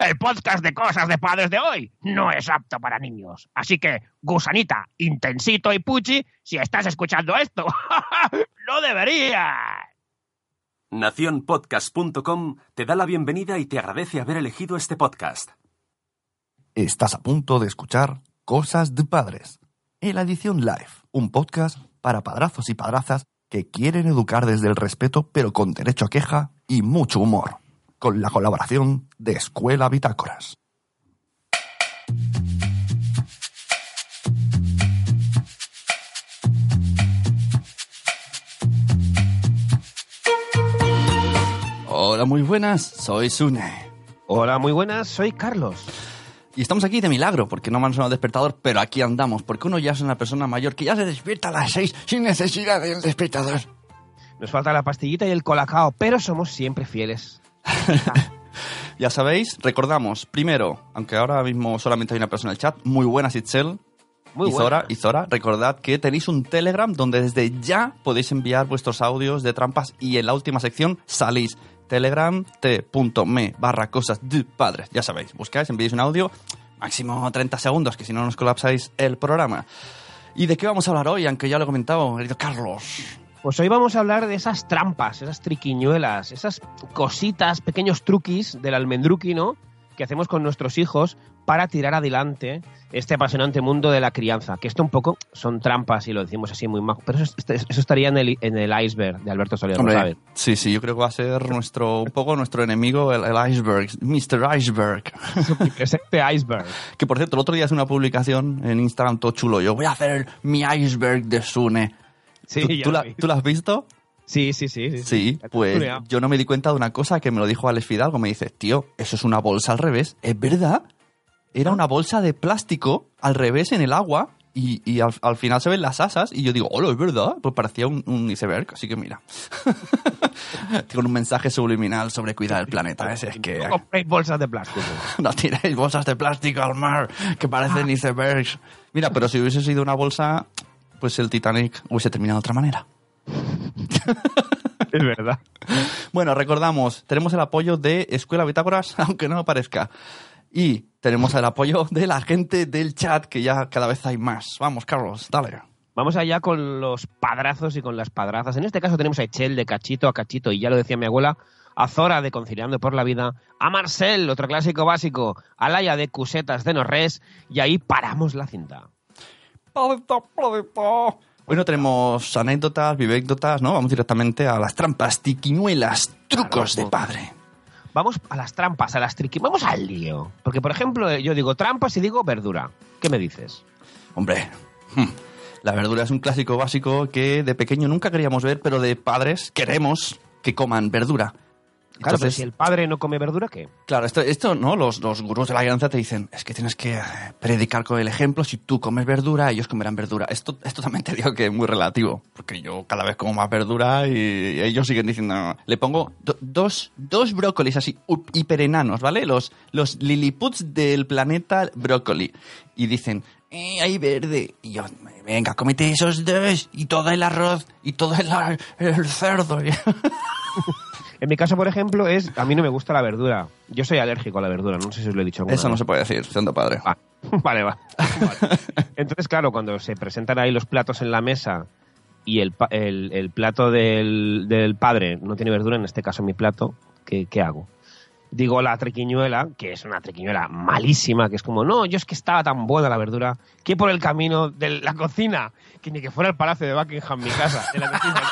El podcast de cosas de padres de hoy no es apto para niños. Así que, gusanita, intensito y puchi, si estás escuchando esto, no deberías. Naciónpodcast.com te da la bienvenida y te agradece haber elegido este podcast. Estás a punto de escuchar Cosas de Padres, en la edición live, un podcast para padrazos y padrazas que quieren educar desde el respeto pero con derecho a queja y mucho humor, con la colaboración de Escuela Bitácoras. Hola, muy buenas, soy Sune. Hola, muy buenas, soy Carlos. Y estamos aquí de milagro, porque no me han sonado despertador, pero aquí andamos, porque uno ya es una persona mayor que ya se despierta a las seis sin necesidad del despertador. Nos falta la pastillita y el colacao, pero somos siempre fieles. Ya sabéis, recordamos, primero, aunque ahora mismo solamente hay una persona en el chat, muy buenas Itzel. Muy y Zora, y Zora, recordad que tenéis un Telegram donde desde ya podéis enviar vuestros audios de trampas y en la última sección salís telegram t.me barra cosas de padres. Ya sabéis, buscáis, enviáis un audio, máximo 30 segundos, que si no nos colapsáis el programa. ¿Y de qué vamos a hablar hoy? Aunque ya lo he comentado, querido Carlos. Pues hoy vamos a hablar de esas trampas, esas triquiñuelas, esas cositas, pequeños truquis del almendruqui, ¿no? Que hacemos con nuestros hijos para tirar adelante este apasionante mundo de la crianza. Que esto un poco son trampas, y lo decimos así muy majo. Pero eso, eso estaría en el, en el iceberg de Alberto Soler, ¿lo sabes? sí, sí, yo creo que va a ser nuestro, un poco nuestro enemigo, el, el iceberg, Mr. Iceberg. Es este iceberg. Que por cierto, el otro día es una publicación en Instagram todo chulo. Yo voy a hacer mi iceberg de Sune. Sí, ¿Tú, ya tú lo la. ¿Tú la has visto? sí, sí, sí, sí. Pues yo no me di cuenta de una cosa que me lo dijo Alex Fidalgo. Me dice, tío, eso es una bolsa al revés. ¿Es verdad? Era una bolsa de plástico al revés en el agua y, y al, al final se ven las asas y yo digo, hola, es verdad. Pues parecía un, un iceberg, así que mira. Con un mensaje subliminal sobre cuidar el planeta. Es que No compréis bolsas de plástico. no tiréis bolsas de plástico al mar que parecen icebergs. Mira, pero si hubiese sido una bolsa, pues el Titanic hubiese terminado de otra manera. es verdad. Bueno, recordamos, tenemos el apoyo de Escuela Bitácoras, aunque no lo parezca. Y tenemos el apoyo de la gente del chat, que ya cada vez hay más. Vamos, Carlos, dale. Vamos allá con los padrazos y con las padrazas. En este caso tenemos a Echel de cachito a cachito, y ya lo decía mi abuela, a Zora de Conciliando por la Vida, a Marcel, otro clásico básico, a Laia de Cusetas de Norres, y ahí paramos la cinta. Hoy no tenemos anécdotas, vivécdotas, ¿no? Vamos directamente a las trampas, tiquiñuelas, trucos de padre. Vamos a las trampas, a las triqui... Vamos al lío. Porque, por ejemplo, eh, yo digo trampas y digo verdura. ¿Qué me dices? Hombre, hmm, la verdura es un clásico básico que de pequeño nunca queríamos ver, pero de padres queremos que coman verdura. Claro, pero Entonces- si el padre no come verdura, ¿qué? Claro, esto, esto ¿no? Los, los gurús de la crianza te dicen, es que tienes que eh, predicar con el ejemplo, si tú comes verdura, ellos comerán verdura. Esto, esto también te digo que es muy relativo, porque yo cada vez como más verdura y ellos siguen diciendo, "No". le pongo do- dos, dos brócolis así, hiperenanos, ¿vale? Los, los liliputs del planeta brócoli. Y dicen, eh, hay verde. Y yo, venga, cómete esos dos, y todo el arroz, y todo el, el cerdo. En mi caso, por ejemplo, es... A mí no me gusta la verdura. Yo soy alérgico a la verdura, no sé si os lo he dicho Eso no se puede decir, siendo padre. Va. Vale, va. Vale. Entonces, claro, cuando se presentan ahí los platos en la mesa y el, pa- el, el plato del, del padre no tiene verdura, en este caso mi plato, ¿qué, qué hago? Digo la triquiñuela, que es una triquiñuela malísima, que es como, no, yo es que estaba tan buena la verdura, que por el camino de la cocina, que ni que fuera el palacio de Buckingham, mi casa, la cocina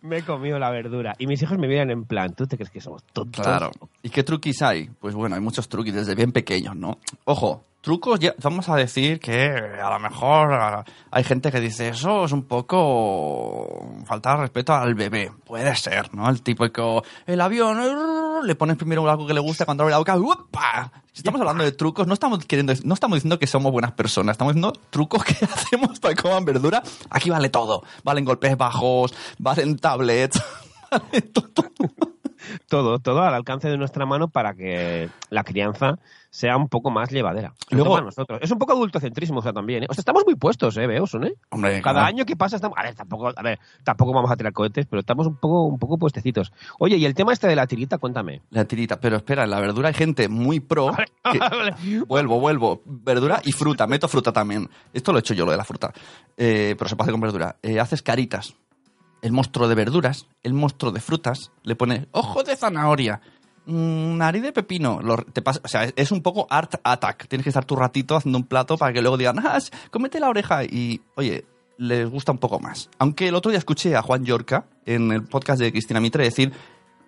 me he comido la verdura. Y mis hijos me miran en plan, ¿tú te crees que somos tontos? Claro. ¿Y qué truquis hay? Pues bueno, hay muchos truquis desde bien pequeños, ¿no? Ojo, trucos, ya, vamos a decir que a lo mejor hay gente que dice eso es un poco falta de respeto al bebé. Puede ser, ¿no? El típico, el avión, le pones primero algo que le gusta cuando abre la boca, ¡upa! Estamos hablando de trucos, no estamos queriendo, no estamos diciendo que somos buenas personas, estamos diciendo trucos que hacemos para que coman verdura. Aquí vale todo. Valen golpes bajos, valen tablets, vale todo. Todo, todo al alcance de nuestra mano para que la crianza sea un poco más llevadera. Luego- para nosotros. Es un poco adultocentrismo, o sea, también. ¿eh? O sea, estamos muy puestos, ¿eh? Veo, ¿eh? Hombre, Cada claro. año que pasa estamos. A ver, tampoco, a ver, tampoco vamos a tirar cohetes, pero estamos un poco, un poco puestecitos. Oye, y el tema este de la tirita, cuéntame. La tirita. Pero espera, en la verdura hay gente muy pro. que- Vuelvo, vuelvo. Verdura y fruta. Meto fruta también. Esto lo he hecho yo, lo de la fruta. Eh, pero se puede hacer con verdura. Eh, haces caritas. El monstruo de verduras, el monstruo de frutas, le pone ojo de zanahoria, mm, nariz de pepino. Te pasa- o sea, es- un poco art attack. Tienes que estar tu ratito haciendo un plato para que luego digan, ah, cómete la oreja. Y, oye, les gusta un poco más. Aunque el otro día escuché a Juan Yorca en el podcast de Cristina Mitre decir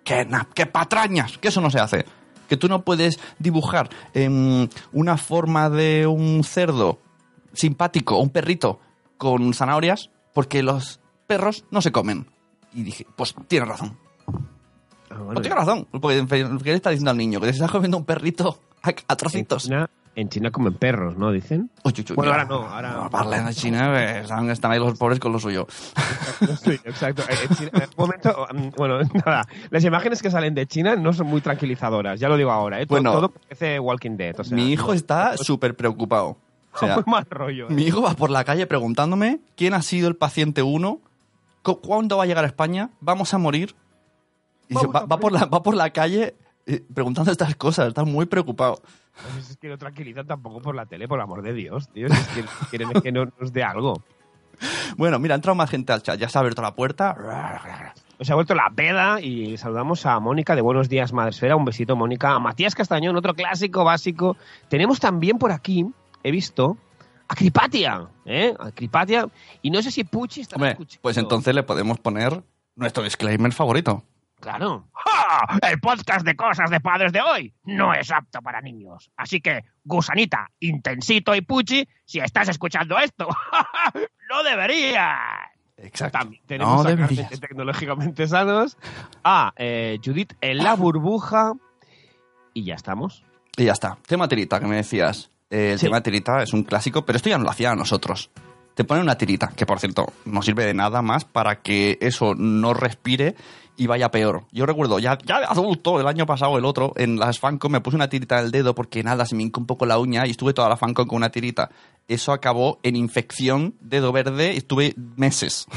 que, que patrañas, que eso no se hace. Que tú no puedes dibujar una forma de un cerdo simpático, un perrito con zanahorias, porque los perros no se comen. Y dije, pues tiene razón. Ah, bueno, Pues tiene razón. Porque, ¿Qué le está diciendo al niño? Que te está comiendo un perrito a, a en, trocitos. China, en China comen perros, ¿no? Dicen. Uy, uy, uy, Bueno, ahora no, ahora- Parlen de China, están, están ahí los pobres con lo suyo. Exacto. En China- un momento, mm, bueno, nada. Las imágenes que salen de China no son muy tranquilizadoras, ya lo digo ahora. ¿eh? Bueno. todo parece Walking Dead. O sea, Mi hijo no, está súper preocupado. O sea, mal rollo. ¿eh? Mi hijo va por la calle preguntándome quién ha sido el paciente 1, cuándo va a llegar a España, vamos a morir. Y dice, va, va por la, va por la calle eh, preguntando estas cosas, está muy preocupado. Pues es que no tranquilizan tampoco por la tele, por amor de Dios, tío. Es que quieren que no- nos dé algo. Bueno, mira, ha entrado más gente al chat, ya se ha abierto la puerta. Nos ha vuelto la peda y saludamos a Mónica de Buenos Días Madresfera. Un besito, Mónica. A Matías Castañón, otro clásico básico. Tenemos también por aquí, he visto, a Cripatia. ¿eh? A Cripatia. Y no sé si Puchi está escuchando. pues entonces le podemos poner nuestro disclaimer favorito. Claro. ¡Ja! El podcast de cosas de padres de hoy no es apto para niños. Así que, Gusanita, Intensito y Puchi, si estás escuchando esto, no deberías. Exacto. También tenemos No a. Carmen Tecnológicamente Sanos, a eh, Judith en la burbuja y ya estamos. Y ya está. Tema tirita, que me decías. Eh, el Sí. tema tirita es un clásico, pero esto ya no lo hacían nosotros. Te ponen una tirita, que por cierto no sirve de nada más para que eso no respire y vaya peor. Yo recuerdo, ya, ya de adulto, el año pasado, el otro, en las Fancom me puse una tirita en el dedo porque nada, se me hincó un poco la uña y estuve toda la Fancom con una tirita. Eso acabó en infección, dedo verde, y estuve meses.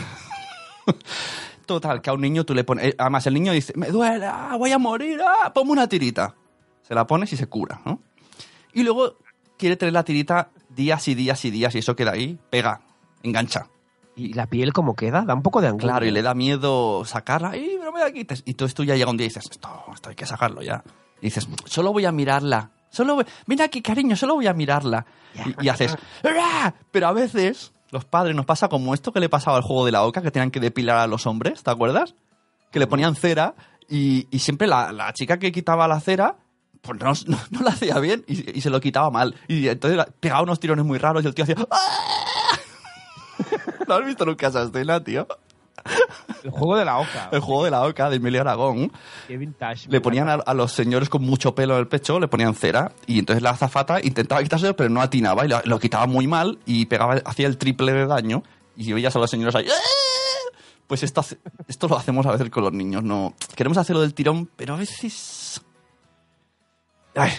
Total, que a un niño tú le pones. eh, Además, el niño dice: Me duele, ah, voy a morir, ah, ponme una tirita. Se la pones y se cura, ¿no? Y luego quiere tener la tirita días y días y días y eso queda ahí, pega, engancha. ¿Y la piel cómo queda? Da un poco de angustia. Claro, y le da miedo sacarla. ¡Y no me la quites! Y entonces tú ya llega un día y dices: Esto, esto hay que sacarlo ya. Y dices: Solo voy a mirarla. Solo voy... Mira aquí, cariño, solo voy a mirarla. Y, y haces... Pero a veces, los padres nos pasa como esto que le pasaba al juego de la oca, que tenían que depilar a los hombres, ¿te acuerdas? Que le ponían cera y, y siempre la, la chica que quitaba la cera pues no, no, no la hacía bien y, y se lo quitaba mal. Y entonces pegaba unos tirones muy raros y el tío hacía... "¡Ah!". ¿No has visto nunca esa escena, tío? El juego de la oca. El juego de la oca de Emilio Aragón. Qué vintage. Le ponían a, a los señores con mucho pelo en el pecho, le ponían cera y entonces la azafata intentaba quitárselo pero no atinaba y lo, lo quitaba muy mal y pegaba, hacía el triple de daño y veías a los señores ahí... "¡Ah!". Pues esto, esto lo hacemos a veces con los niños, no... Queremos hacerlo del tirón, pero a veces... Ay,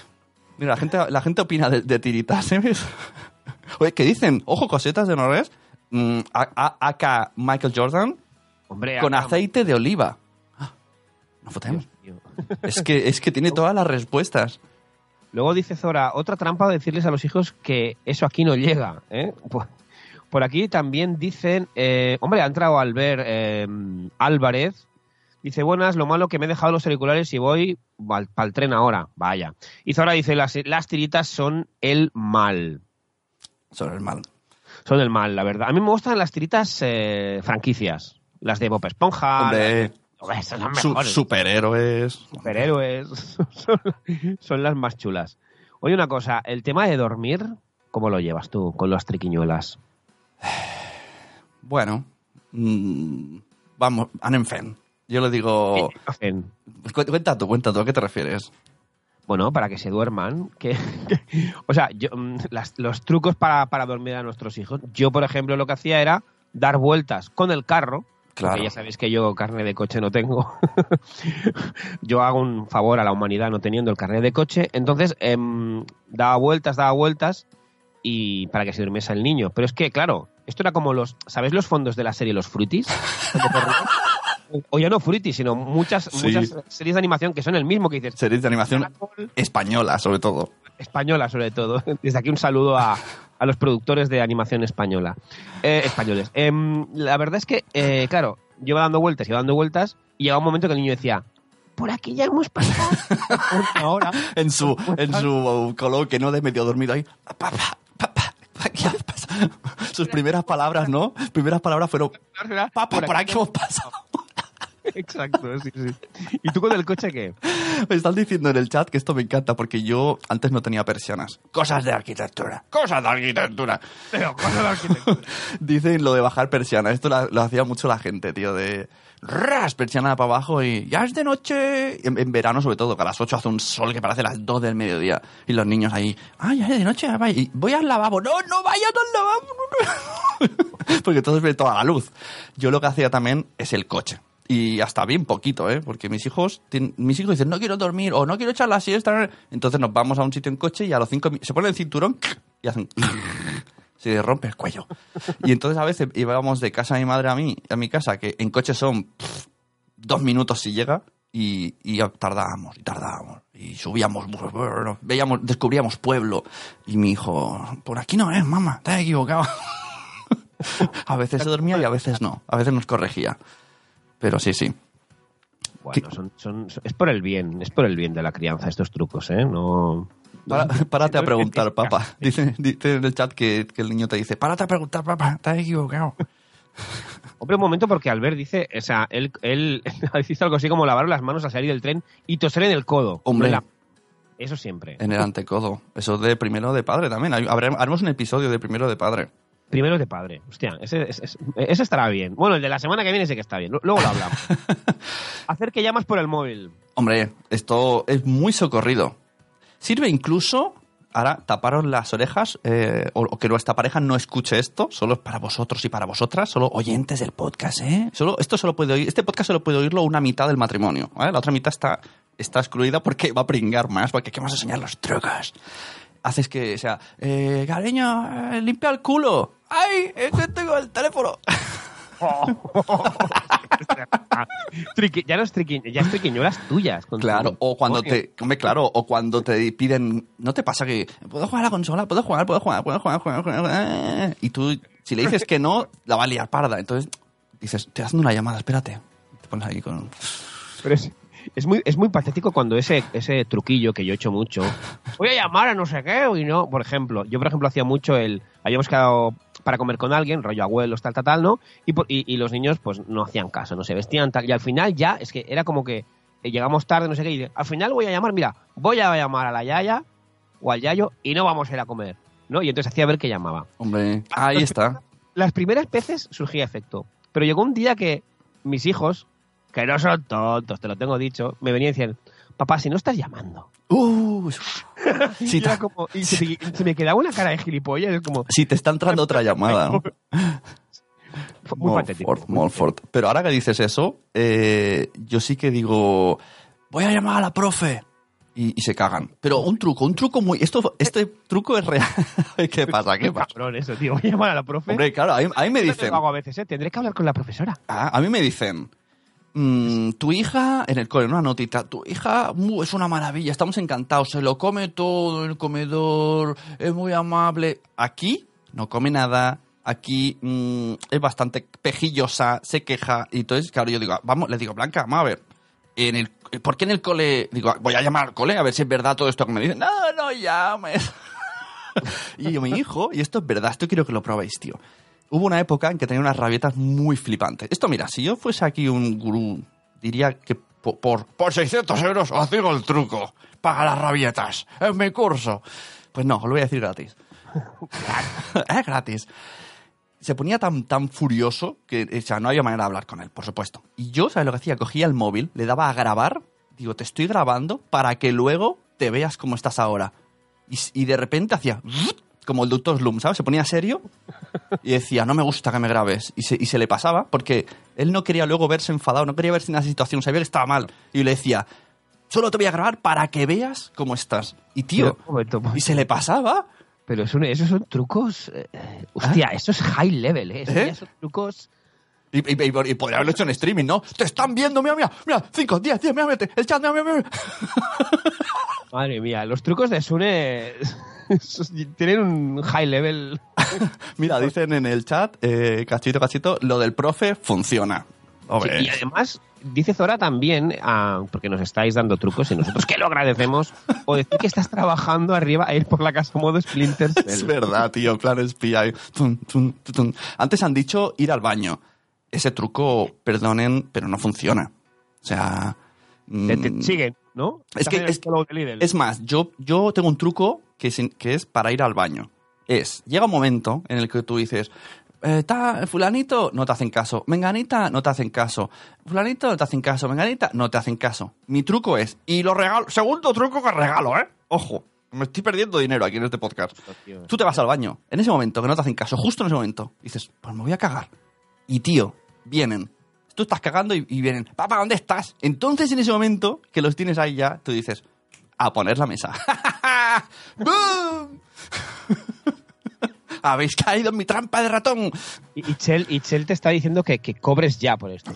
mira, la gente, la gente opina de, de tiritas, ¿eh? Oye, ¿qué dicen? Ojo, cosetas de Norres. Mm, acá Michael Jordan Hombre, con acá- aceite de oliva. Ah, No fotemos. Es que, es que tiene todas las respuestas. Luego dice Zora, otra trampa de decirles a los hijos que eso aquí no llega. ¿eh? Por, por aquí también dicen, eh, hombre, ha entrado Albert eh, Álvarez. Dice, buenas, lo malo que me he dejado los auriculares y voy para el tren ahora. Vaya. Y Zora dice, las, las tiritas son el mal. Sobre el mal. Son el mal, la verdad. A mí me gustan las tiritas eh, franquicias. Las de Bob Esponja. Hombre, Hombre, son mejores. superhéroes. superhéroes son, son las más chulas. Oye, una cosa, el tema de dormir, ¿cómo lo llevas tú con las triquiñuelas? Bueno, mm, vamos, Anenfen. Yo le digo. Cuenta tú, cuenta tú, ¿a qué te refieres? Bueno, para que se duerman. Que, o sea, yo, mm, las- los trucos para, para dormir a nuestros hijos. Yo, por ejemplo, lo que hacía era dar vueltas con el carro Claro. Ya sabéis que yo carne de coche no tengo. yo hago un favor a la humanidad no teniendo el carnet de coche. Entonces, em, daba vueltas, daba vueltas y para que se durmiese el niño. Pero es que, claro, esto era como los. ¿Sabéis los fondos de la serie Los Fruitis? o ya no Fruitis, sino muchas, Sí. muchas series de animación que son el mismo que dices. Series de animación Caracol, española, sobre todo. española sobre todo. Desde aquí un saludo a, a los productores de animación española. Eh, españoles. Em, la verdad es que, eh, claro, yo iba dando vueltas, iba dando vueltas y llegaba un momento que el niño decía, por aquí ya hemos pasado. Ahora. En su, en su coloque, ¿no? De medio dormido ahí. Papá, papá, ¿qué has pasado? Sus primeras palabras, ¿no? Primeras palabras fueron, papá, por aquí hemos pasado. Exacto, sí, sí. ¿Y tú con el coche qué? Me están diciendo en el chat que esto me encanta porque yo antes no tenía persianas. Cosas de arquitectura. Cosas de arquitectura. Pero, cosa de arquitectura. Dicen lo de bajar persiana. Esto lo, hacía mucho la gente, tío, de ras, persiana para abajo y ya es de noche. En, en verano, sobre todo, que a las 8 hace un sol que parece las 2 del mediodía. Y los niños ahí, ah, ya es de noche, y voy al lavabo. No, no vayas al lavabo. no, no". Porque entonces ve toda la luz. Yo lo que hacía también es el coche. Y hasta bien poquito, ¿eh? Porque mis hijos, mis hijos dicen, no quiero dormir o no quiero echar la siesta. Entonces nos vamos a un sitio en coche y a los cinco se ponen el cinturón y hacen... Se le rompe el cuello. Y entonces a veces íbamos de casa de mi madre a mí, a mi casa, que en coche son dos minutos si llega, y, y tardábamos, y tardábamos. Y subíamos, veíamos, descubríamos pueblo. Y mi hijo, por aquí no es, mamá, te has equivocado. a veces se dormía y a veces no. A veces nos corregía. Pero sí, sí. Bueno, son, son- son- es por el bien, es por el bien de la crianza estos trucos, ¿eh? No... Para- párate a preguntar, papá. Dice, dice en el chat que, que el niño te dice, párate a preguntar, papá, te has equivocado. Hombre, un momento, porque Albert dice, o sea, él, él dice algo así como lavar las manos al salir del tren y toser en el codo. Hombre. La- Eso siempre. En el antecodo. Eso de primero de padre también. Haremos un episodio de primero de padre. Primero de padre. Hostia, ese, ese- ese- ese estará bien. Bueno, el de la semana que viene sí que está bien. Luego lo hablamos. Hacer que llamas por el móvil. Hombre, esto es muy socorrido. Sirve incluso, ahora, taparos las orejas eh, o, o que nuestra pareja no escuche esto, solo es para vosotros y para vosotras, solo oyentes del podcast, ¿eh? Solo, esto solo puede oír, este podcast solo puede oírlo una mitad del matrimonio, ¿vale? La otra mitad está, está excluida porque va a pringar más, porque aquí vamos a enseñar los trucos. Haces que, o sea, eh, cariño, eh, limpia el culo. ¡Ay! Es que tengo el teléfono. Triqui- ya no es triqui, ya es triquiñuelas tuyas. con tu- Claro, o cuando te, hombre, claro, o cuando te piden, ¿no te pasa que puedo jugar a la consola, puedo jugar, puedo jugar, puedo jugar, jugar, jugar, jugar? y tú si le dices que no, la va a liar parda, entonces dices, te hacen una llamada, espérate, te pones ahí con, Pero es, es muy, es muy patético cuando ese, ese truquillo que yo he hecho mucho, voy a llamar a no sé qué, y no, por ejemplo, yo por ejemplo hacía mucho el, habíamos quedado para comer con alguien, rollo abuelos, tal, tal, tal, ¿no? Y, y, y los niños pues no hacían caso, no se vestían tal, y al final ya, es que era como que eh, llegamos tarde, no sé qué, y al final voy a llamar, mira, voy a llamar a la yaya o al yayo y no vamos a ir a comer, ¿no? Y entonces hacía ver que llamaba. hombre, ahí está. Las primeras veces surgía efecto, pero llegó un día que mis hijos, que no son tontos, te lo tengo dicho, me venían y decían, papá, si no estás llamando. Uh, si, te, como, y se, me- se me quedaba una cara de gilipollas, es como, si te está entrando otra llamada. ¿no? muy patético. Pero ahora que dices eso, eh, yo sí que digo, voy a llamar a la profe. Y, y se cagan. Pero un truco, un truco muy... Esto, este truco es real. ¿Qué pasa? ¿Qué pasa? Cabrón eso, tío, voy a llamar a la profe. Hombre, claro, a mí, a mí me dicen... Lo hago a veces, ¿eh? Tendré que hablar con la profesora. Ah, a mí me dicen, mm, tu hija, en el cole, una notita, tu hija es una maravilla, estamos encantados, se lo come todo en el comedor, es muy amable. Aquí no come nada, aquí mm, es bastante pejillosa, se queja, y entonces, claro, yo digo, vamos, le digo, Blanca, vamos a ver, en el, ¿por qué en el cole? Digo, voy a llamar al cole a ver si es verdad todo esto que me dicen. No, no llames. y yo, mi hijo, y esto es verdad, esto quiero que lo probéis, tío. Hubo una época en que tenía unas rabietas muy flipantes. Esto, mira, si yo fuese aquí un gurú, diría que po- por, por, 600 euros os digo el truco. Paga las rabietas en mi curso. Pues no, os lo voy a decir gratis. es gratis. Se ponía tan, tan furioso que, o sea, no había manera de hablar con él, por supuesto. Y yo, ¿sabes lo que hacía? Cogía el móvil, le daba a grabar, digo, te estoy grabando para que luego te veas cómo estás ahora. Y, y de repente hacía... como el doctor Slum, ¿sabes? Se ponía serio y decía, no me gusta que me grabes. Y se, y se le pasaba porque él no quería luego verse enfadado, no quería verse en esa situación, sabía que estaba mal. Y le decía, solo te voy a grabar para que veas cómo estás. Y tío, Pero, un momento, un momento. y se le pasaba. Pero es un- esos son trucos. eh, hostia, eso es high level, ¿eh? Eso ¿Eh? son trucos. Y, y- y- y podría haberlo hecho en streaming, ¿no? Te están viendo, mira, mira, mira, 5, 10, 10, mira, el chat, mira, mira, mira. Madre mía, los trucos de Sune tienen un high level. Mira, dicen en el chat, eh, cachito, cachito, lo del profe funciona. Sí, y además, dice Zora también, ah, porque nos estáis dando trucos y nosotros que lo agradecemos, o decir que estás trabajando arriba a ir por la casa modo Splinter es Cell. verdad, tío, claro. Antes han dicho ir al baño. Ese truco, perdonen, pero no funciona. O sea... Te, te mm, siguen, ¿no? Es que- es-. Es más, yo, yo tengo un truco que es, que es para ir al baño. Es, llega un momento en el que tú dices, eh, ta- fulanito, no te hacen caso. Menganita, no te hacen caso. Fulanito, no te hacen caso. Menganita, no te hacen caso. Mi truco es, y lo regalo, segundo truco que regalo, ¿eh? Ojo, me estoy perdiendo dinero aquí en este podcast. Tú te vas al baño, en ese momento que no te hacen caso, justo en ese momento, dices, pues me voy a cagar. Y tío, vienen. Tú estás cagando y, y vienen, papá, ¿dónde estás? Entonces en ese momento que los tienes ahí ya, tú dices, a poner la mesa. ¡Bum! Habéis caído en mi trampa de ratón. Y, y Chel, y Chel te está diciendo que, que cobres ya por esto.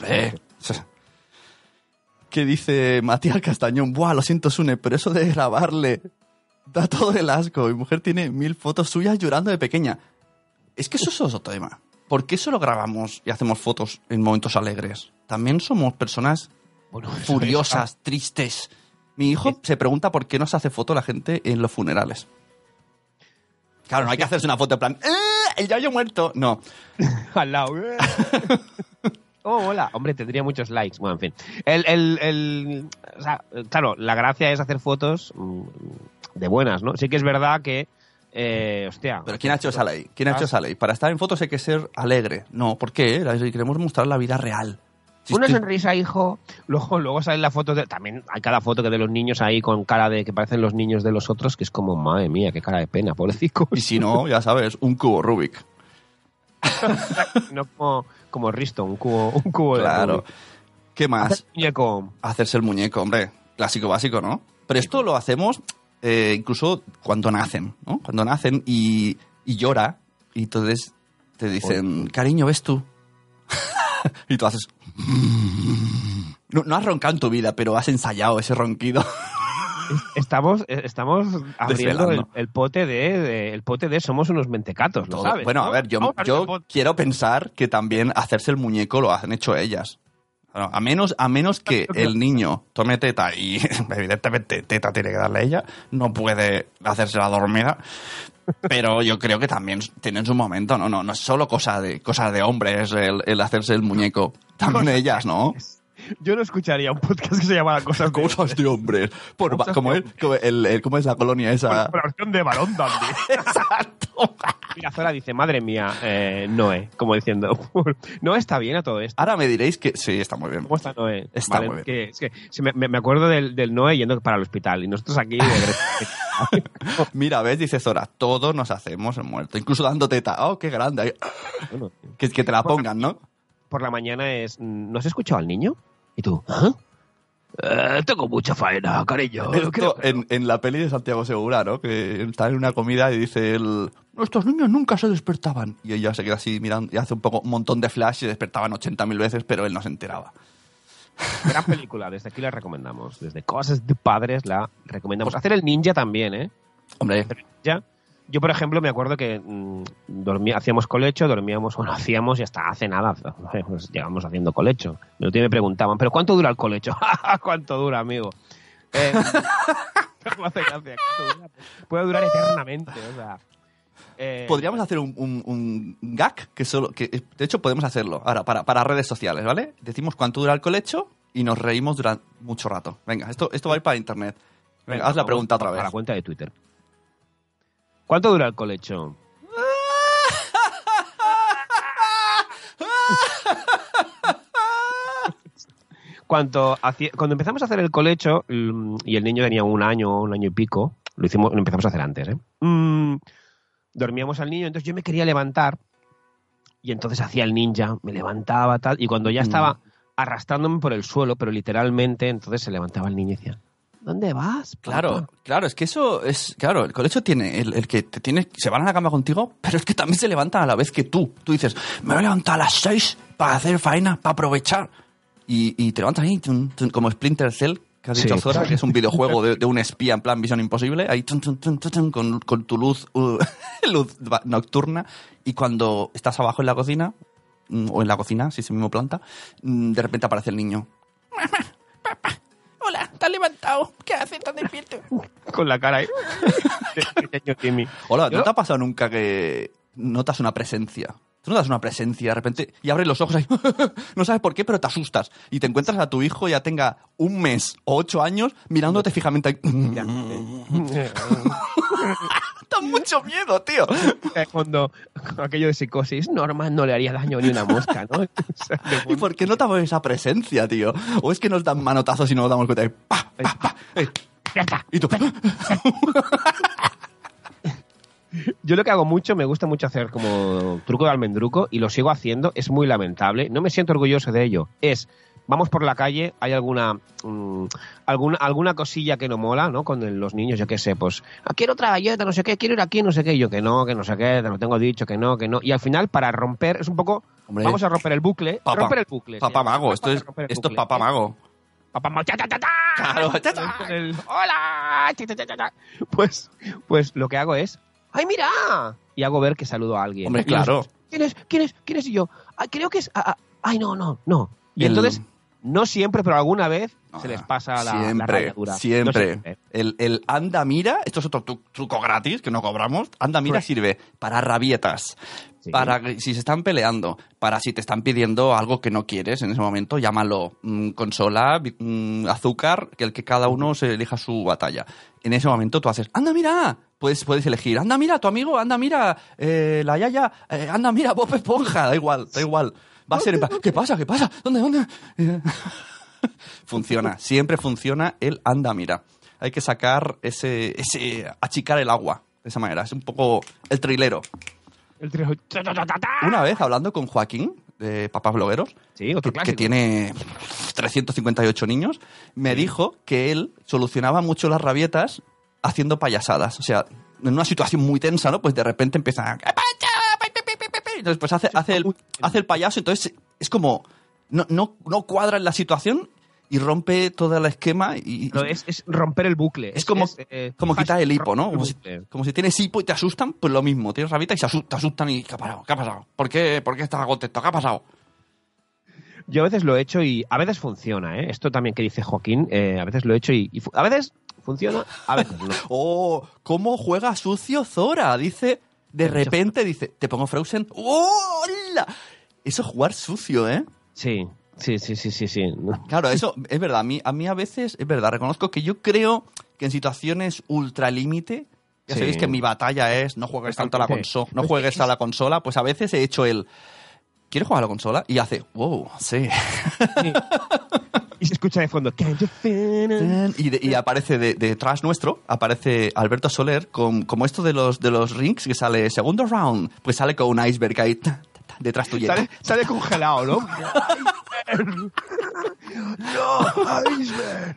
¿Qué dice Matías Castañón? Buah, lo siento, Sune, pero eso de grabarle da todo el asco. Mi mujer tiene mil fotos suyas llorando de pequeña. Es que eso es otro tema. ¿Por qué solo grabamos y hacemos fotos en momentos alegres? También somos personas Bueno, furiosas, tristes. Mi hijo se pregunta por qué no se hace foto la gente en los funerales. Claro, no hay que hacerse una foto en plan, ¡eh! El yayo muerto. No. al lado. Oh, hola. Hombre, tendría muchos likes. Bueno, en fin. El, el, el- o sea, claro, la gracia es hacer fotos mm, de buenas, ¿no? Sí que es verdad que, eh, hostia. Pero ¿quién ha hecho esa ley? ¿Quién ha hecho esa ley? Para estar en fotos hay que ser alegre. No, ¿por qué? Queremos mostrar la vida real. Si Una estoy- sonrisa, hijo. Luego, luego salen las fotos de. También hay cada foto que de los niños ahí con cara de que parecen los niños de los otros, que es como, madre mía, qué cara de pena, pobrecicos. Y si no, ya sabes, un cubo Rubik. no como, como Risto, un cubo, un cubo de Claro. Rubik. ¿Qué más? Hacer muñeco. Hacerse el muñeco, hombre. Clásico básico, ¿no? Pero esto lo hacemos eh, incluso cuando nacen, ¿no? Cuando nacen y, y llora y entonces te dicen, cariño, ¿ves tú? y tú haces... No, no has roncado en tu vida, pero has ensayado ese ronquido. Estamos, eh, estamos abriendo el, pote de, de- el pote de somos unos mentecatos, ¿lo Todo. sabes? Bueno, no? a ver, yo, quiero pensar que también hacerse el muñeco lo han hecho ellas. A menos, a menos que el niño tome teta y evidentemente teta tiene que darle ella, no puede hacerse la dormida. Pero yo creo que también tienen su momento, no, no, no es solo cosa de, cosa de hombres el, el hacerse el muñeco. También ellas, ¿no? Yo no escucharía un podcast que se llamara Cosas de Cosas de hombres. Por, Cosas como de el, como el- el- ¿Cómo es la colonia esa? Por la versión de Balón Dandy. Exacto. Mira, Zora dice, madre mía, eh, Noé, como diciendo, Noé está bien a todo esto. Ahora me diréis que sí, está muy bien. ¿Cómo está Noé? Está muy bien. que- es que se me, acuerdo del, del Noé yendo para el hospital y nosotros aquí de Mira, ves, dice Zora, todos nos hacemos el muerto, incluso dando teta. Oh, qué grande. Ay, Bueno, Que, que te la pongan, ¿no? por la mañana es, ¿no has escuchado al niño? Y tú, ¿ah? Eh, tengo mucha faena, cariño. Esto Creo- en, en la peli de Santiago Segura, ¿no? Que está en una comida y dice él, nuestros niños nunca se despertaban. Y ella se queda así mirando y hace un poco un montón de flash y se despertaban 80.000 veces, pero él no se enteraba. Gran película, desde aquí la recomendamos. Desde Cosas de Padres la recomendamos. Hacer el ninja también, ¿eh? Hombre, Hacer el ninja. Yo, por ejemplo, me acuerdo que mm, dormía, hacíamos colecho, dormíamos, bueno, hacíamos y hasta hace nada, pues llegamos haciendo colecho. Me me preguntaban, ¿pero cuánto dura el colecho? ¿Cuánto dura, amigo? Eh, hace gracia, ¿cuánto dura? Puede durar eternamente, o sea. eh, podríamos hacer un, un- un gag que solo. que De hecho, podemos hacerlo ahora para, para redes sociales, ¿vale? Decimos cuánto dura el colecho y nos reímos durante mucho rato. Venga, esto, esto va a ir para internet. Venga, haz la pregunta otra vez. la cuenta de Twitter. ¿Cuánto dura el colecho? Cuando, cuando empezamos a hacer el colecho mm, y el niño tenía un año, un año y pico, lo hicimos, lo empezamos a hacer antes, ¿eh? Mm, dormíamos al niño, entonces yo me quería levantar y entonces hacía el ninja, me levantaba tal, y cuando ya Mm. estaba arrastrándome por el suelo, pero literalmente, entonces se levantaba el niño y decía, ¿dónde vas? papá?". Claro, claro, es que eso es. Claro, el colegio tiene. El, el que te tiene. Se van a la cama contigo, pero es que también se levantan a la vez que tú. Tú dices, me voy a levantar a las 6 para hacer faena, para aprovechar. Y, y te levantas ahí, como Splinter Cell, que has Sí. dicho Zora, que es un videojuego de, de un espía en plan Visión Imposible, ahí con, con tu luz, uh, luz nocturna. Y cuando estás abajo en la cocina, mm, o en la cocina, si es el mismo planta, mm, de repente aparece el niño. Hola, ¿te has levantado? ¿Qué haces tan despierto? Con la cara ahí. Hola, ¿no te ha pasado nunca que notas una presencia? Tú notas una presencia de repente y abres los ojos ahí, no sabes por qué, pero te asustas y te encuentras a tu hijo ya tenga un mes o ocho años mirándote fijamente ahí. Da mucho miedo, tío. Cuando aquello de psicosis, normal no le haría daño ni una mosca, ¿no? ¿Y por qué notamos esa presencia, tío? ¿O es que nos dan manotazos y no nos damos cuenta? de pa, pa, pa, eh, y tú, Yo lo que hago mucho, me gusta mucho hacer como truco de almendruco y lo sigo haciendo, es muy lamentable, no me siento orgulloso de ello. Es, vamos por la calle, hay alguna mm, alguna, alguna cosilla que no mola, ¿no? Con el- los niños, yo qué sé, pues, "Ah, quiero otra galleta, no sé qué, quiero ir aquí, no sé qué, y yo que no, que no sé qué, te lo tengo dicho, que no, que no. Y al final, para romper, es un poco, Hombre. vamos a romper el bucle, Papá- romper el bucle. papá mago, esto es, esto es papá mago. Papá mago, cha, cha, cha, cha. Claro, cha, cha. Con el, Hola, cha, cha, cha, cha, cha. Pues, pues lo que hago es, ¡ay, mira! Y hago ver que saludo a alguien. Hombre, claro. ¿Quién es? ¿Quién es? ¿Quién es? Y yo, "Ah, creo que es. ah, ah, ay, no, no, no. Y El- entonces, no siempre, pero alguna vez se les pasa la, la siempre, rayadura. No Siempre. El, el anda mira, esto es otro tru- truco gratis que no cobramos. Anda mira Correcto. sirve para rabietas, Para si se están peleando, para si te están pidiendo algo que no quieres en ese momento, llámalo mm, consola, mm, azúcar, que el que cada uno se elija su batalla. En ese momento tú haces, anda mira, puedes, puedes elegir, anda mira, tu amigo, anda mira, eh, la yaya, eh, anda mira, Bob Esponja, da igual, da igual. Va a ser, ¿qué pasa? ¿Qué pasa? ¿Dónde? ¿Dónde? Funciona, siempre funciona el anda mira. Hay que sacar ese, ese achicar el agua de esa manera. Es un poco el trilero. El trío. Una vez hablando con Joaquín de Papás Blogueros, Sí, otro que, tiene 358 niños, me dijo que él solucionaba mucho las rabietas haciendo payasadas. O sea, en una situación muy tensa, ¿no? Pues de repente empieza... "¿Qué pasa? Entonces, pues hace, hace, el, hace el payaso, entonces es como... No, no, no cuadra en la situación y rompe todo el esquema y... Pero es, es romper el bucle. Es como, eh, como quitar el hipo, ¿no? Como si, bucle. como si tienes hipo y te asustan, pues lo mismo. Tienes rabita y se asustan, te asustan y ¿qué ha pasado? ¿Qué ha pasado? ¿Por qué, ¿Por qué estás contento? ¿Qué ha pasado? Yo a veces lo he hecho y a veces funciona, ¿eh? Esto también que dice Joaquín, eh, a veces lo he hecho y, a veces funciona, a veces no. ¡Oh! ¿Cómo juega sucio Zora? Dice, de repente dice, ¿te pongo Frozen? ¡Oh! ¡Hola! Eso es jugar sucio, ¿eh? Sí, sí, sí, sí, sí, sí. Claro, eso es verdad. A mí, a mí a veces, es verdad, reconozco que yo creo que en situaciones ultralímite, ya Sí. sabéis que mi batalla es no juegues tanto a la consola, no juegues es- a la consola, pues a veces he hecho el ¿Quieres jugar a la consola? Y hace, wow, sí. Sí. Y se escucha de fondo? Y, de- y aparece de- detrás nuestro, aparece Alberto Soler, con, como esto de los, de los rings que sale segundo round, pues sale con un iceberg ahí detrás tuyo. Sale, sale congelado, ¿no? no, iceberg.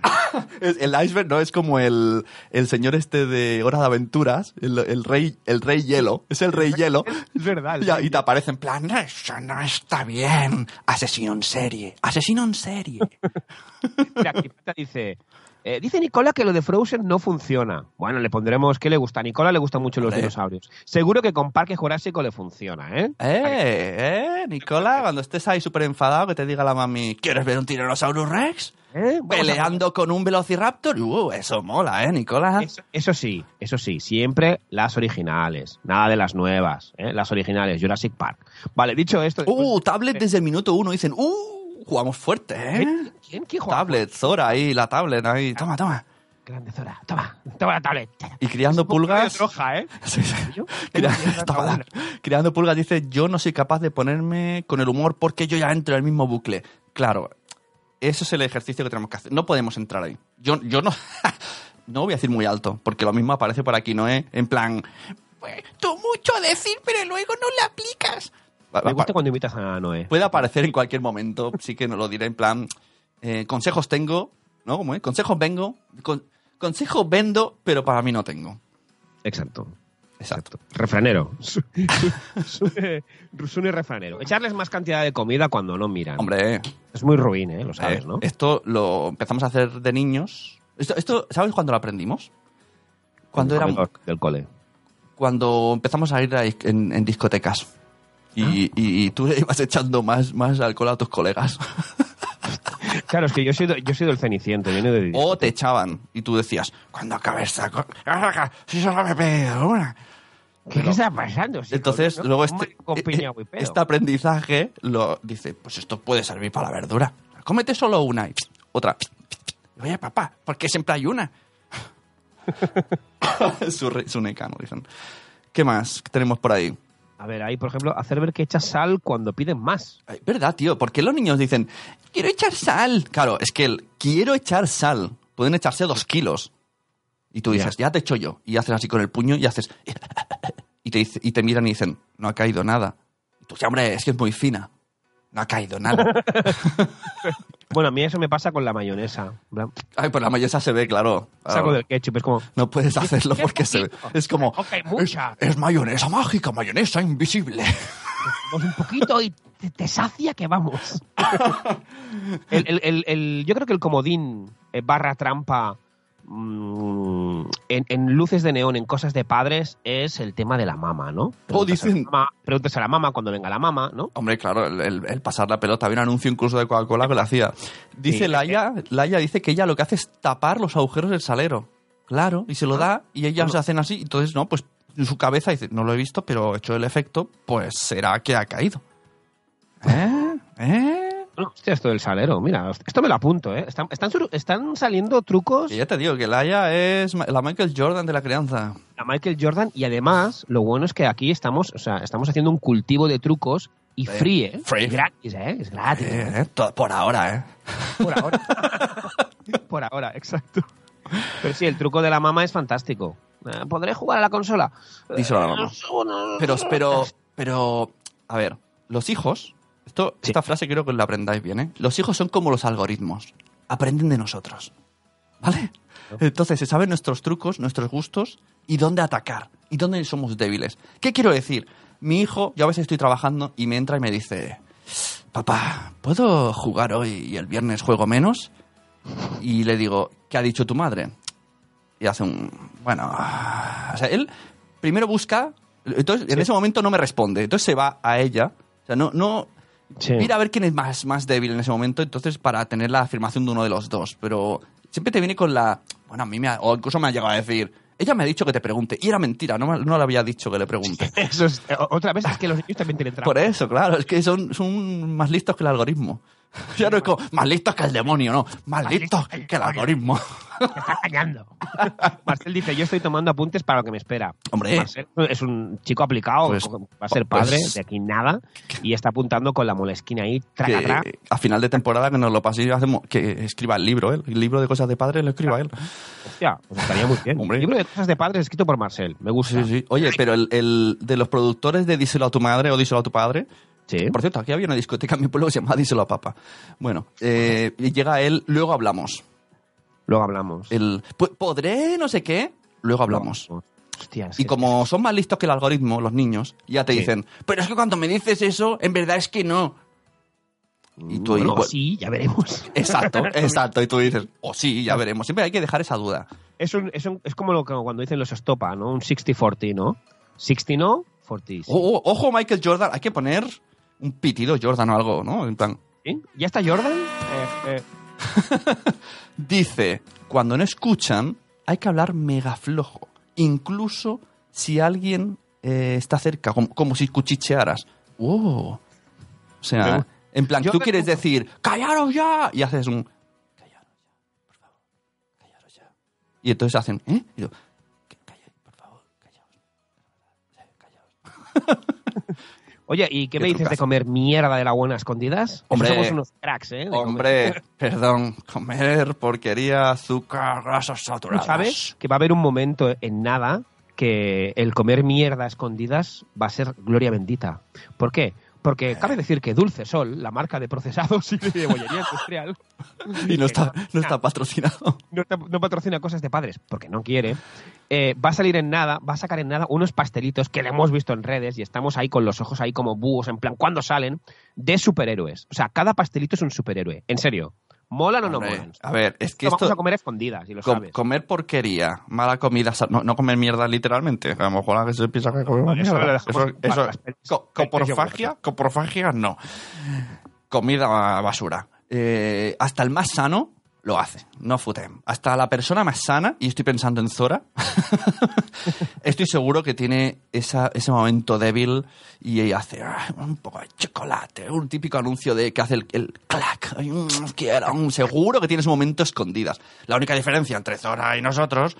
El iceberg no es como el, el señor este de Hora de Aventuras, el, el rey, el rey hielo. Es el rey hielo. Es verdad. y te aparece en plan, "No, eso no está bien. Asesino en serie. Asesino en serie. Mira, aquí dice, eh, dice Nicola que lo de Frozen no funciona. Bueno, le pondremos que le gusta. A Nicola le gustan mucho los dinosaurios. Seguro que con Parque Jurásico le funciona, ¿eh? eh, eh, Nicola, cuando estés ahí súper enfadado, que te diga la mami, ¿quieres ver un Tyrannosaurus Rex? ¿Eh? Peleando con un Velociraptor. Uh, eso mola, ¿eh, Nicola? Eso, eso sí, eso sí, siempre las originales, nada de las nuevas, ¿eh? las originales, Jurassic Park. Vale, dicho esto... Uh, después- tablet desde el minuto uno. Dicen, uh, jugamos fuerte, ¿eh? ¿Quién? ¿Quién? ¿Quién juega? Tablet, Zora ahí, la tablet ahí. Toma, toma. Grande Zora, toma, toma la tablet. Y criando pulgas. Roja, ¿eh? Sí, sí. Yo Toma. Criando pulgas dice, yo no soy capaz de ponerme con el humor porque yo ya entro en el mismo bucle. Claro, eso es el ejercicio que tenemos que hacer. No podemos entrar ahí. Yo, yo no, no voy a decir muy alto, porque lo mismo aparece por aquí, ¿no? En plan, pues, tú mucho decir, pero luego no le aplicas. Me gusta cuando invitas a Noé. Puede aparecer en cualquier momento, sí que no lo diré en plan, eh, consejos tengo, ¿no? ¿Cómo es? Consejos vengo, con- consejos vendo, pero para mí no tengo. Exacto. Exacto. Refranero. Su- su- Sune refranero. Echarles más cantidad de comida cuando no miran. Hombre, Es muy ruin, ¿eh? Lo sabes, eh, ¿no? esto lo empezamos a hacer de niños. Esto, esto ¿sabes cuándo lo aprendimos? Cuando éramos, del cole. cuando empezamos a ir a- en, en discotecas. Y, y- y tú le ibas echando más, más alcohol a tus colegas. Claro, es que yo he sido, yo he sido el ceniciento. He de- o te echaban y tú decías, cuando acabes esta co- si solo me una. ¿Qué, está pasando? Entonces, luego este, este aprendizaje lo dice, pues esto puede servir para la verdura. Cómete solo una y otra. Oye, papá, ¿por qué siempre hay una? su, su necano, dicen. ¿Qué más tenemos por ahí? A ver, ahí, por ejemplo, hacer ver que echas sal cuando piden más. Ay, ¿Verdad, tío? ¿Por qué los niños dicen, quiero echar sal? Claro, es que el quiero echar sal. Pueden echarse dos kilos. Y tú dices, ya te echo yo. Y haces así con el puño y haces... Y te, y te miran y dicen, no ha caído nada. Y tú, "Sí, hombre, es que es muy fina. No ha caído nada. Bueno, a mí eso me pasa con la mayonesa. Ay, pues la mayonesa se ve, claro. Saco del ketchup, es como... No puedes hacerlo porque se ve. Es como... Es, mucha. es mayonesa mágica, mayonesa invisible. Vamos un poquito y te, te sacia que vamos. El- el- el- el- yo creo que el comodín eh, barra trampa mm, en, en luces de neón, en cosas de padres, es el tema de la mama, ¿no? Preguntas a la dicen- mamá- Preguntas a la mamá cuando venga la mamá, ¿no? Hombre, claro, el, el- el pasar la pelota. Había un anuncio incluso de Coca-Cola que lo hacía. Dice Sí. Laia, Laia dice que ella lo que hace es tapar los agujeros del salero. Claro, y se lo da y ellas se hacen así. Entonces, no, pues en su cabeza dice, no lo he visto, pero hecho el efecto, pues será que ha caído. ¿Eh? ¿Eh? No, hostia, esto del salero, mira, esto me lo apunto, ¿eh? Están, están, saliendo trucos Que ya te digo que Laia es la Michael Jordan de la crianza. a Michael Jordan y además lo bueno es que aquí estamos, o sea, estamos haciendo un cultivo de trucos y free, ¿eh? free. Es gratis, ¿eh? Es gratis. ¿eh? Por ahora, ¿eh? Por ahora. Por ahora, exacto. Pero sí, el truco de la mamá es fantástico. Eh, ¿Podré jugar a la consola? Díselo a la mamá. Eh, Pero, pero, pero, a ver, los hijos, esto, Sí. esta frase quiero que la aprendáis bien, ¿eh? Los hijos son como los algoritmos, aprenden de nosotros, ¿vale? Entonces se saben nuestros trucos, nuestros gustos y dónde atacar y dónde somos débiles. ¿Qué quiero decir? Mi hijo, yo a veces estoy trabajando y me entra y me dice, papá, ¿puedo jugar hoy y el viernes juego menos? Y le digo, ¿qué ha dicho tu madre? Y hace un, bueno, o sea, él primero busca, entonces en ese momento no me responde, entonces se va a ella, o sea, no, no, Sí. mira a ver quién es más, más débil en ese momento, entonces para tener la afirmación de uno de los dos, pero siempre te viene con la, bueno, a mí me ha, o incluso me ha llegado a decir, ella me ha dicho que te pregunte, y era mentira, no, me- no le había dicho que le pregunte. Eso es, otra vez es que los niños también tienen trampa. Por eso, claro, es que son, son más listos que el algoritmo. Ya no es como, más listos que el demonio, no, más listos que el algoritmo. Te está engañando. Marcel dice, yo estoy tomando apuntes para lo que me espera. Hombre. Marcel es un chico aplicado, Pues- va a ser padre pues- de aquí nada, y está apuntando con la molesquina ahí, traca, a final de temporada que nos lo pase y hacemos que escriba el libro, ¿eh? el libro de cosas de padre lo escriba él. Hostia, pues estaría muy bien. Hombre. Libro de cosas de padres escrito por Marcel, me gusta. Sí, sí. Oye, pero el, el de los productores de Díselo a tu madre o Díselo a tu padre, Sí. por cierto, aquí había una discoteca en mi pueblo que se llama Díselo a papá. Bueno, eh, llega él, luego hablamos. Luego hablamos. El, "Pu- ¿Podré no sé qué? Luego hablamos. Hostia, Y como son más listos que el algoritmo, los niños, ya te Sí. dicen, pero es que cuando me dices eso, en verdad es que no. Y tú Bueno, igual- sí, ya veremos. Exacto, exacto. Y tú dices, o sí, ya veremos. Siempre hay que dejar esa duda. Es, un- es, un- es como lo que cuando dicen los estopa, ¿no? Un 60-40, ¿no? 60 no, 40 sí. O- o- ojo, Michael Jordan, hay que poner un pitido Jordan o algo, ¿no? En plan, ¿Sí? ¿Ya está Jordan? Eh, eh, dice, cuando no escuchan, hay que hablar mega flojo. Incluso si alguien eh, está cerca, como, como si cuchichearas. ¡Oh! O sea, en plan, Yo tú quieres decir, ¡callaros ya! Y haces un, ¡callaros ya, por favor! ¡Callaros ya! Y entonces hacen, ¿eh? Y yo, por favor, callaos. Callaos". Oye, ¿y qué, me dices de comer mierda de la buena escondidas? Hombre. Somos unos cracks, ¿eh? Hombre, perdón, comer porquería, azúcar, grasas saturadas. sabes que va a haber un momento en nada que el comer mierda a escondidas va a ser gloria bendita. ¿Por qué? Porque cabe decir que Dulce Sol, la marca de procesados y de bollería industrial, Y no está, no está patrocinado. no, no patrocina cosas de padres porque no quiere, eh, va a salir en nada, va a sacar en nada unos pastelitos que le hemos visto en redes y estamos ahí con los ojos ahí como búhos, en plan, ¿cuándo salen? De superhéroes. O sea, cada pastelito es un superhéroe. En serio. ¿Molan o no molan? a ver, es que esto... vamos a comer a escondidas, y lo Com- sabes. comer porquería, mala comida, no, no comer mierda literalmente. A lo mejor que se piensa que Eso mierda. Eso- eso- pelis coprofagia, coprofagia no. Comida basura. Eh, hasta el más sano lo hace, no futem. Hasta la persona más sana, y estoy pensando en Zora, estoy seguro que tiene esa- ese momento débil y hace ah, un poco de chocolate, un típico anuncio de que hace el, el clac, mm, quiero, mm, seguro que tiene ese momento escondidas. La única diferencia entre Zora y nosotros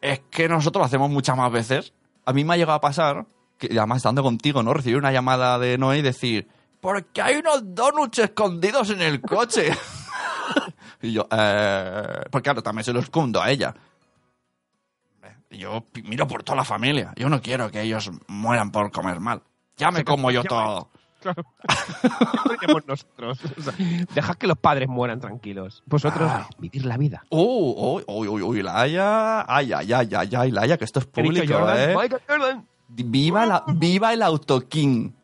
es que nosotros lo hacemos muchas más veces. A mí me ha llegado a pasar, que además estando contigo, ¿no? Recibir una llamada de Noé y decir, ¿por qué hay unos donuts escondidos en el coche? y yo, eh... Porque claro, también se lo escondo a ella. Yo miro por toda la familia. Yo no quiero que ellos mueran por comer mal. Ya me como yo todo. Claro. Eso diríamos nosotros. O sea, dejad que los padres mueran tranquilos. Vosotros, Ah. vivir la vida. Uh, uy, uy, uy, uy, la Haya. Ay, ay, ay, ay, ay, la Haya, que esto es ¿Qué ha dicho público, Jordan? ¿eh? Michael Jordan. Viva, la, viva el autoking.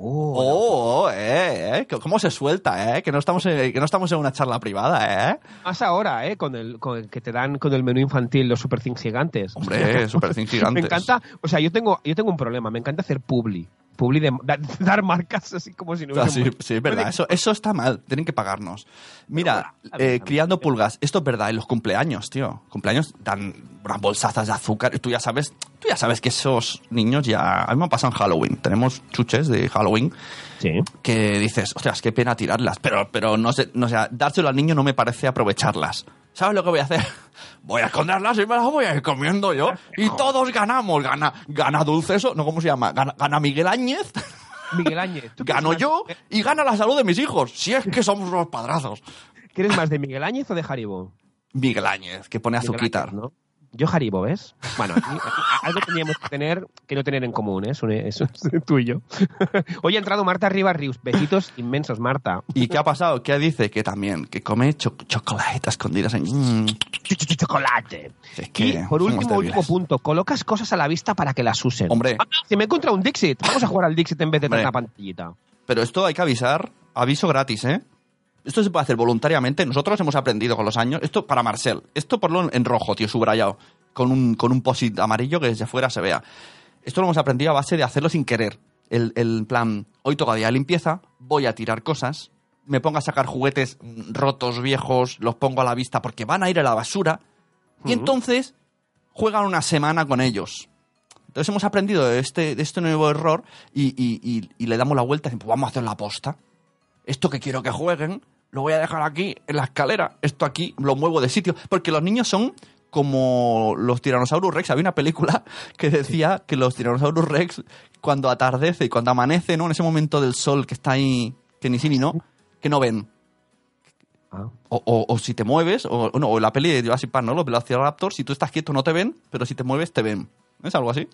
Oh, Oh, oh, eh, eh, cómo se suelta, eh, que no estamos en, que no estamos en una charla privada, eh. Más ahora, ¿eh? Con el, con el que te dan con el menú infantil los super things gigantes. Hombre, super things gigantes. Me encanta, o sea, yo tengo, yo tengo un problema, me encanta hacer publi. Publi de da- dar marcas así como si no O sea, hubiese sí, sí, es verdad, eso, eso está mal, tienen que pagarnos. Mira, bueno, eh, criando pulgas, esto es verdad, en los cumpleaños, tío. Cumpleaños dan unas bolsazas de azúcar y tú ya sabes, tú ya sabes que esos niños ya... A mí me ha pasado en Halloween, tenemos chuches de Halloween Sí. que dices, ostras, qué pena tirarlas, pero, pero no sé, no, o sea, dárselo al niño no me parece aprovecharlas. ¿Sabes lo que voy a hacer? Voy a esconderlas y me las voy a ir comiendo yo. Y todos ganamos. Gana, gana Dulce eso, no, ¿cómo se llama? Gana, gana Miguel Áñez, Miguel Áñez. ¿tú gano yo y gana la salud de mis hijos. Si es que somos unos padrazos. ¿Quieres más de Miguel Áñez o de Haribo? Miguel Áñez, que pone azuquitar. ¿no? Yo Haribo, ¿ves? Bueno, aquí- aquí algo teníamos que tener que no tener en común, ¿eh? Eso, es tú y yo. Hoy ha entrado Marta Rivas Rius. Besitos inmensos, Marta. ¿Y qué ha pasado? ¿Qué dice? Que también, que come cho- chocolate escondidas en... Ch- ch- ch- Chocolate. es que Y por último, último punto, colocas cosas a la vista para que las usen. Hombre. Ah, si me encuentra un Dixit, vamos a jugar al Dixit en vez de tanta pantallita. Pero esto hay que avisar, aviso gratis, ¿eh? Esto se puede hacer voluntariamente. Nosotros hemos aprendido con los años. Esto para Marcel. Esto ponlo en rojo, tío, subrayado. Con un, con un posit amarillo que desde fuera se vea. Esto lo hemos aprendido a base de hacerlo sin querer. El, el plan, hoy toca día de limpieza, voy a tirar cosas, me pongo a sacar juguetes rotos, viejos, los pongo a la vista porque van a ir a la basura. Y entonces juegan una semana con ellos. Entonces hemos aprendido de este, de este nuevo error y, y- y- y le damos la vuelta y decimos, pues vamos a hacer la posta. Esto que quiero que jueguen, lo voy a dejar aquí en la escalera. Esto aquí lo muevo de sitio. Porque los niños son como los Tyrannosaurus Rex. Había una película que decía que los Tyrannosaurus Rex, cuando atardece y cuando amanece, ¿no? En ese momento del sol que está ahí, que ni sí ni no, que no ven. Ah. O, o- o si te mueves, o, no, o la peli de Jurassic Park, ¿no? Los Velociraptors, si tú estás quieto no te ven, pero si te mueves te ven. ¿Es algo así?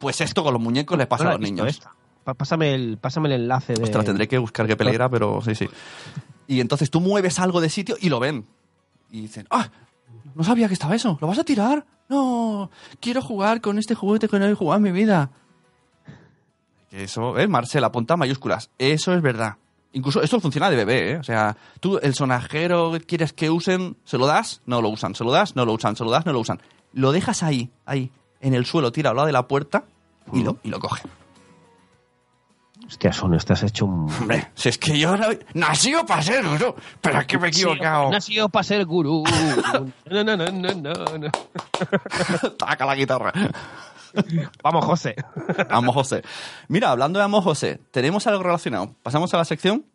Pues esto con los muñecos les pasa No a los niños. esta. Pásame el, pásame el enlace de... Ostras, tendré que buscar qué peli era, pero sí, sí. Y entonces tú mueves algo de sitio y lo ven. Y dicen, ¡ah! No sabía que estaba eso. ¿Lo vas a tirar? No, quiero jugar con este juguete que no he jugado en mi vida. Eso, ¿eh? Marcela, apunta mayúsculas. Eso es verdad. Incluso esto funciona de bebé, ¿eh? O sea, tú el sonajero que quieres que usen, se lo das, no lo usan. Se lo das, no lo usan. Se lo das, no lo usan. Lo dejas ahí, ahí, en el suelo, tira al lado de la puerta y lo, y lo cogen. Hostia, Son, estás hecho un... Hombre, si es que yo no- nacido para ser gurú, pero es que me he equivocado. Nació para ser gurú. No, no, no, no, no, no. Taca la guitarra. Vamos, José. Amo José. Mira, hablando de Amo José, tenemos algo relacionado. ¿Pasamos a la sección?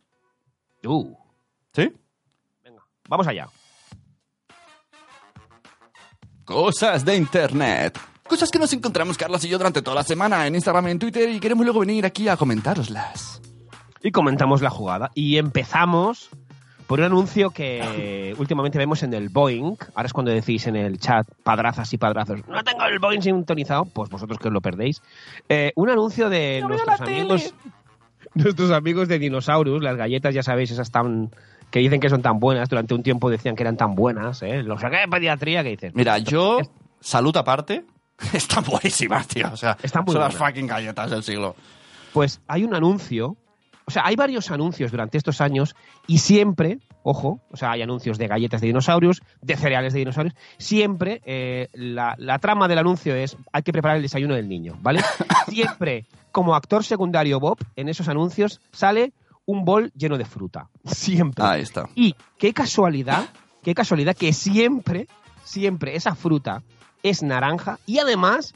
Uh, ¿Sí? venga, vamos allá. Cosas de Internet. Cosas que nos encontramos Carlos y yo durante toda la semana en Instagram y en Twitter y queremos luego venir aquí a comentároslas. Y comentamos la jugada. Y empezamos por un anuncio que últimamente vemos en el Boeing. Ahora es cuando decís en el chat, padrazas y padrazos, no tengo el Boeing sintonizado, pues vosotros que os lo perdéis. Eh, un anuncio de nuestros amigos, nuestros amigos de Dinosaurus, las galletas, ya sabéis, esas tan que dicen que son tan buenas, durante un tiempo decían que eran tan buenas, ¿eh? Los saqué de pediatría que dicen. Mira, yo, salud aparte, están buenísimas, tío. O sea, Están muy son las fucking galletas del siglo. Pues hay un anuncio, o sea, hay varios anuncios durante estos años y siempre, ojo, o sea, hay anuncios de galletas de dinosaurios, de cereales de dinosaurios, siempre eh, la, la trama del anuncio es hay que preparar el desayuno del niño, ¿vale? Siempre, como actor secundario Bob, en esos anuncios sale un bol lleno de fruta. Siempre. Ahí está. Y qué casualidad, qué casualidad que siempre, siempre esa fruta es naranja y además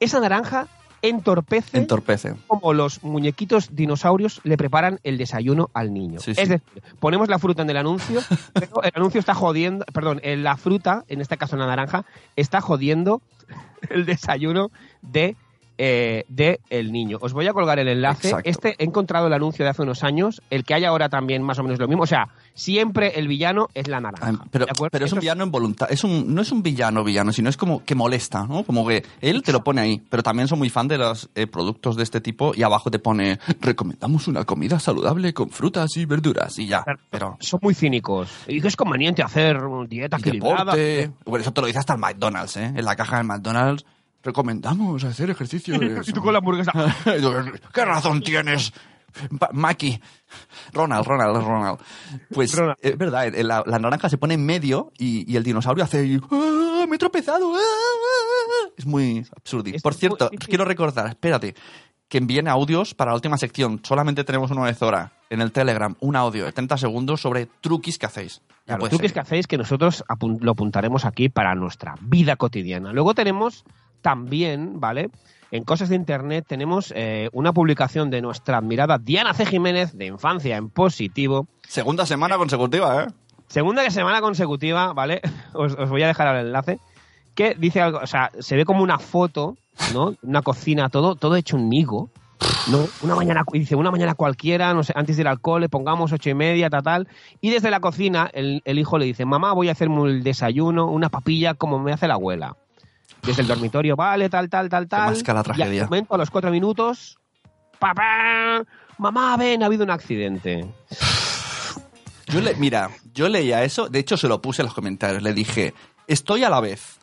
esa naranja entorpece Entorpece. como los muñequitos dinosaurios le preparan el desayuno al niño. Sí, sí. Es decir, ponemos la fruta en el anuncio, pero el anuncio está jodiendo, perdón, eh, la fruta, en este caso la naranja, está jodiendo el desayuno de, eh, de el niño. Os voy a colgar el enlace. Exacto. Este he encontrado el anuncio de hace unos años, el que hay ahora también más o menos lo mismo. O sea, siempre el villano es la naranja. Ah, Pero, es un villano en voluntad. Es un, no es un villano villano, sino es como que molesta, ¿no? Como que él te lo pone ahí. Pero también son muy fan de los eh, productos de este tipo y abajo te pone recomendamos una comida saludable con frutas y verduras y ya. Pero Son muy cínicos. Y que es conveniente hacer dieta y equilibrada. deporte. Bueno, eso te lo dice hasta el McDonald's, ¿eh? En la caja del McDonald's recomendamos hacer ejercicio. Y tú con la hamburguesa. ¿Qué razón tienes? Maki. Ronald, Ronald, Ronald. Pues Ronald. es verdad, eh, la, la naranja se pone en medio y, y el dinosaurio hace "Ah, me he tropezado. ah". Es muy absurdo. Por cierto, quiero recordar, espérate, que envíen audios para la última sección. Solamente tenemos una vez hora en el Telegram, un audio de 30 segundos sobre truquis que hacéis. Claro, ser. que hacéis que nosotros apun- lo apuntaremos aquí para nuestra vida cotidiana. Luego tenemos también, ¿vale? En cosas de internet tenemos eh, una publicación de nuestra admirada Diana C. Jiménez de Infancia en Positivo. Segunda semana consecutiva, ¿eh? Segunda semana consecutiva, ¿vale? Os, os voy a dejar el enlace. Que dice algo, o sea, se ve como una foto, ¿no? Una cocina, todo, todo hecho un nigo. ¿no? Una mañana, dice, una mañana cualquiera, no sé, antes de ir al cole, pongamos ocho y media, tal, tal. Y desde la cocina, el, el hijo le dice, mamá, voy a hacerme el desayuno, una papilla, como me hace la abuela. Desde el dormitorio, vale, tal, tal, tal, tal. masca la Y tragedia. al momento, a los cuatro minutos, papá, mamá, ven, ha habido un accidente. Yo le, mira, yo leía eso, de hecho se lo puse en los comentarios, le dije, estoy a la vez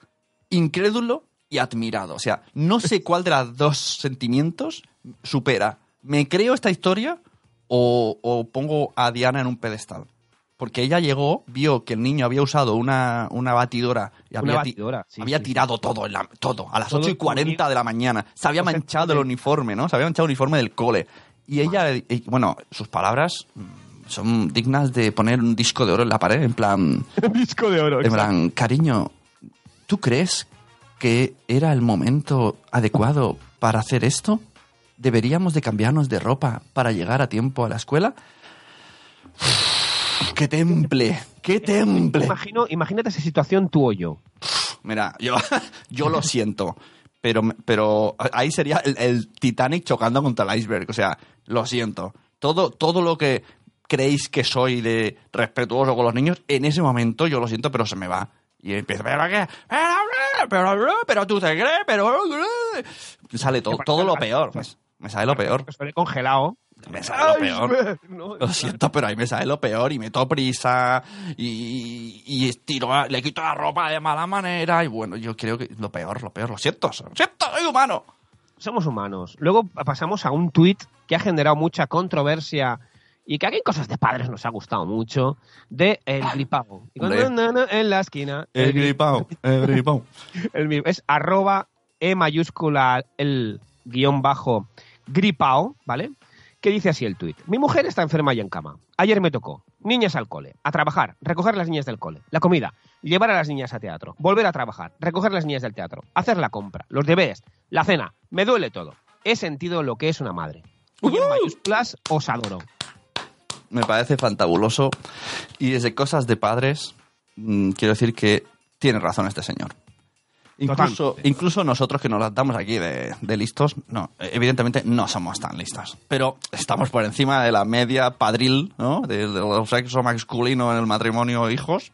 incrédulo y admirado. O sea, no sé cuál de los dos sentimientos supera. ¿Me creo esta historia o, o pongo a Diana en un pedestal? Porque ella llegó, vio que el niño había usado una, una batidora y Una había, ti- batidora, sí, había sí, tirado todo, en la- todo, a las Todo 8 y 40 todo de la mañana. Se había manchado el uniforme, ¿no? Se había manchado el uniforme del cole. Y ella, y- bueno, sus palabras mm, son dignas de poner un disco de oro en la pared, en plan, Disco de oro. en plan, cariño, ¿tú crees que era el momento adecuado para hacer esto? ¿Deberíamos de cambiarnos de ropa para llegar a tiempo a la escuela? ¡Qué temple! ¡Qué temple! Imagino, imagínate esa situación tú o yo. Mira, yo, yo lo siento, pero, pero ahí sería el, el Titanic chocando contra el iceberg. O sea, lo siento. Todo, todo lo que creéis que soy de respetuoso con los niños, en ese momento yo lo siento, pero se me va. Y empiezo, ¿pero qué? Pero, pero, pero tú te crees, pero... Sale todo, todo lo peor. pues. Me sale lo peor. Estoy congelado. Me sale lo peor. Lo siento, pero ahí me sale lo peor y meto prisa y, y estiro, le quito la ropa de mala manera y bueno, yo creo que lo peor, lo peor, lo siento, lo siento, soy humano. Somos humanos. Luego pasamos a un tuit que ha generado mucha controversia y que aquí en cosas de padres nos ha gustado mucho, de el gripao. Y na, na, en la esquina. el gripao. el mismo. Es arroba E mayúscula el guion bajo gripao, ¿vale? Que dice así el tuit. Mi mujer está enferma y en cama. Ayer me tocó. Niñas al cole. A trabajar. Recoger las niñas del cole. La comida. Llevar a las niñas a teatro. Volver a trabajar. Recoger las niñas del teatro. Hacer la compra. Los deberes. La cena. Me duele todo. He sentido lo que es una madre. Y en mayúsculas os adoro. Me parece fantabuloso y desde cosas de padres mm, quiero decir que tiene razón este señor. Incluso, incluso nosotros que nos las damos aquí de, de listos, no, evidentemente no somos tan listos. Pero estamos por encima de la media padril, ¿no? De, de los sexo masculino en el matrimonio hijos.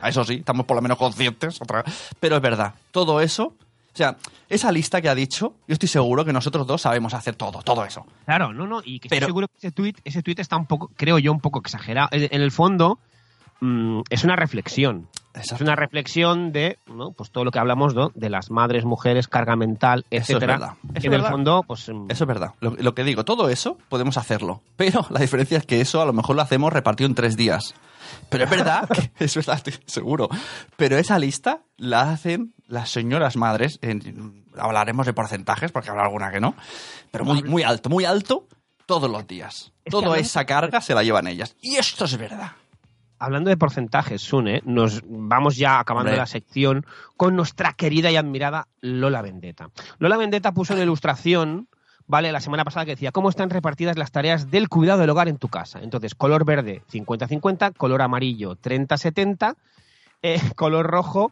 A Eso sí, estamos por lo menos conscientes. Otra Pero es verdad, todo eso, o sea, esa lista que ha dicho, yo estoy seguro que nosotros dos sabemos hacer todo, todo eso. Claro, no, no, y que Pero- estoy seguro que ese tweet, ese tweet está un poco, creo yo, un poco exagerado. En en el fondo, mm, es una reflexión. Es una reflexión de, ¿no? Pues todo lo que hablamos, ¿no? De las madres, mujeres, carga mental, Eso es etcétera. verdad. Eso que es en el verdad. fondo, pues mm, Eso es verdad. Lo, lo que digo, todo eso podemos hacerlo. Pero la diferencia es que eso a lo mejor lo hacemos repartido en tres días. Pero es verdad, que, es verdad, seguro. Pero esa lista la hacen las señoras madres. en- hablaremos de porcentajes, porque habrá alguna que no. Pero muy, muy alto, muy alto, todos los días. que Toda esa carga se la llevan ellas. Y esto es verdad. Hablando de porcentajes, Sune, nos vamos ya acabando Hombre. la sección con nuestra querida y admirada Lola Vendetta. Lola Vendetta puso una ilustración, ¿vale? La semana pasada que decía cómo están repartidas las tareas del cuidado del hogar en tu casa. Entonces, color verde 50-50, color amarillo 30-70, eh, color rojo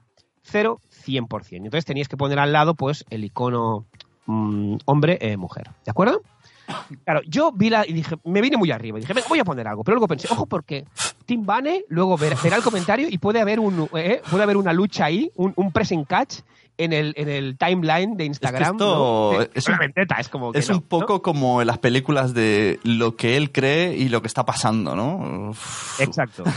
0-100%. Entonces tenías que poner al lado, pues, el icono mm, hombre-mujer. ¿De acuerdo? Claro, yo vi la y dije, me vine muy arriba y dije, voy a poner algo. Pero luego pensé, ojo, porque Tim Bane luego ver- verá el comentario y puede haber un eh, puede haber una lucha ahí, un, un pressing catch en el, en el timeline de Instagram. esto ¿no? De- es una un- vendetta, es como que Es no, un poco como en las películas de lo que él cree y lo que está pasando, ¿no? Exacto.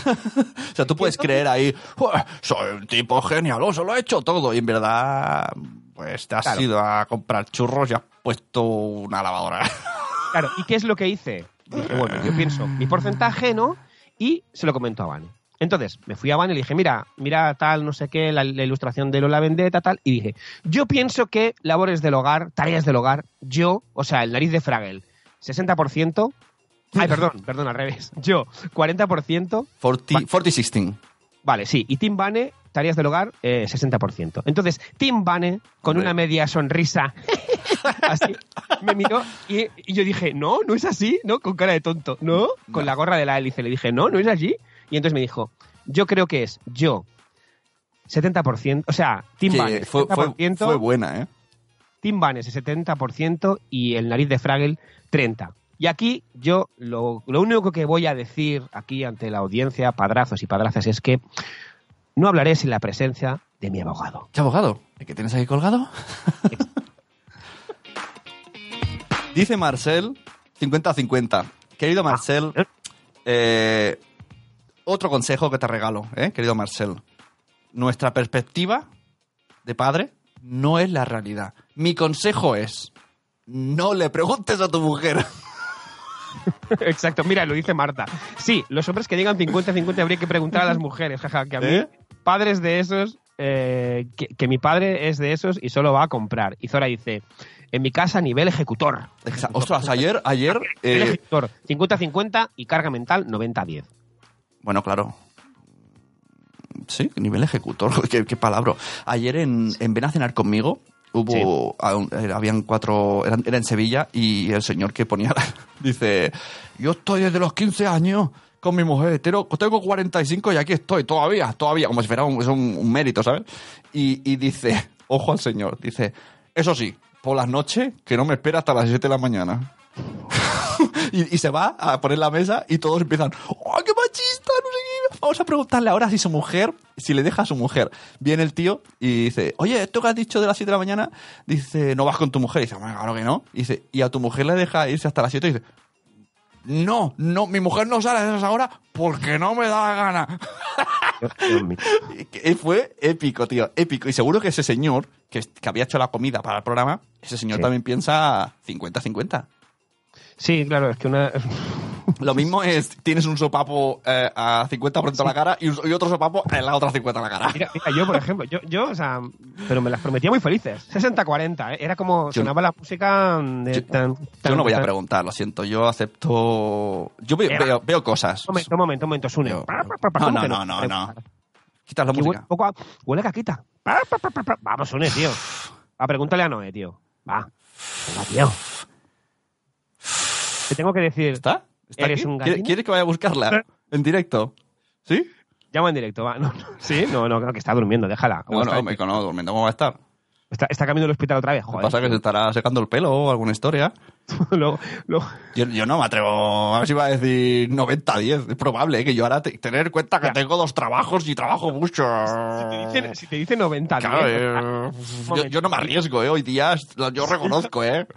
O sea, tú puedes creer ahí, "Uah, soy un tipo genialoso, lo he hecho todo. Y en verdad, pues te has Claro. ido a comprar churros y has puesto una lavadora. Claro, ¿y qué es lo que hice? Dije, bueno, yo pienso, mi porcentaje, ¿no? Y se lo comento a Vane. Entonces, me fui a Vane y le dije, mira, mira tal, no sé qué, la, la ilustración de Lola Vendetta, tal, y dije, yo pienso que labores del hogar, tareas del hogar, yo, o sea, el nariz de Fraggle, 60%, ay, perdón, perdón, al revés, yo, 40%, 40, 40-16. Vale, sí. Y Tim Bane, tareas del hogar, eh, 60%. Entonces, Tim Bane, con una media sonrisa, así, me miró y, y yo dije, no, no es así, ¿no? Con cara de tonto, ¿no? Con la gorra de la hélice. Le dije, no, no es así. Y entonces me dijo, yo creo que es yo, 70%, o sea, Tim Bane, fue, fue, 70%, fue buena, ¿eh? Tim Banes 70% y el nariz de Fraggle 30%. Y aquí yo lo, lo único que voy a decir aquí ante la audiencia, padrazos y padrazas, es que no hablaré sin la presencia de mi abogado. ¿Qué abogado? ¿El que tienes ahí colgado? Dice Marcel, 50-50. Querido Marcel, eh, otro consejo que te regalo, ¿eh? querido Marcel. Nuestra perspectiva de padre no es la realidad. Mi consejo es, no le preguntes a tu mujer. Exacto, mira, lo dice Marta. Sí, los hombres que digan 50-50 habría que preguntar a las mujeres, jaja, que a mí, ¿Eh? padres de esos, eh, que, que mi padre es de esos y solo va a comprar. Y Zora dice, en mi casa nivel ejecutor. Exa- Ostras, ayer, ayer... Nivel eh, ejecutor, 50-50 y carga mental 90-10. Bueno, claro. Sí, nivel ejecutor, qué, qué palabra. Ayer en, en Ven a cenar conmigo hubo, eh, habían cuatro, eran- era en Sevilla y el señor que ponía, la- dice, yo estoy desde los 15 años con mi mujer, tengo, tengo 45 y aquí estoy, todavía, todavía, como si fuera un, es un, un mérito, ¿sabes? Y, y dice, ojo al señor, dice, eso sí, por las noches, que no me espera hasta las 7 de la mañana. Y, y se va a poner la mesa y todos empiezan, ¡oh, qué machista! No sé qué. Vamos a preguntarle ahora si su mujer, si le deja a su mujer. Viene el tío y dice, oye, esto que has dicho de las 7 de la mañana, dice, no vas con tu mujer. Y dice, bueno, claro que no. Y dice, y a tu mujer le deja irse hasta las 7 y dice, no, no, mi mujer no sale a esas horas porque no me da la gana. Y Fue épico, tío, épico. Y seguro que ese señor, que, que había hecho la comida para el programa, ese señor Sí. también piensa 50-50. Sí, claro, es que una... Lo mismo es, tienes un sopapo eh, a 50% a la cara y, otro sopapo en la otra 50 a la cara. Mira, mira, yo, por ejemplo, yo, yo, o sea, pero me las prometía muy felices. 60-40, ¿eh? Era como Yo- sonaba la música de... yo- tan- Yo no voy a preguntar, lo siento. Yo acepto. Yo veo, veo, veo cosas. Un momento, un momento, un momento, Sune. Yo- ¿Cómo No, que no, no, no, no. Quitas la huele, música. poco a- huele a caquita. Vamos, Sune, tío. Va, pregúntale a Noé, tío. Va. Va, tío. Te tengo que decir... ¿Está? ¿Está ¿Eres aquí? un ¿Quiere- gallina? ¿Quieres que vaya a buscarla? ¿En directo? ¿Sí? Llama en directo, va. No, no. ¿Sí? No, no, que está durmiendo, déjala. ¿Cómo No, no, me no, durmiendo, ¿cómo va a estar? Está, está cambiando el hospital otra vez, joder. pasa es que se estará secando el pelo o alguna historia. Luego- luego- Yo, yo no me atrevo, a ver si iba a decir 90-10. Es probable ¿eh? que yo ahora te- tener en cuenta que Ya. tengo dos trabajos y trabajo mucho. si, te dicen, si te dicen 90, Claro, bien, eh, yo, yo no me arriesgo, ¿eh? Hoy día yo reconozco, ¿eh?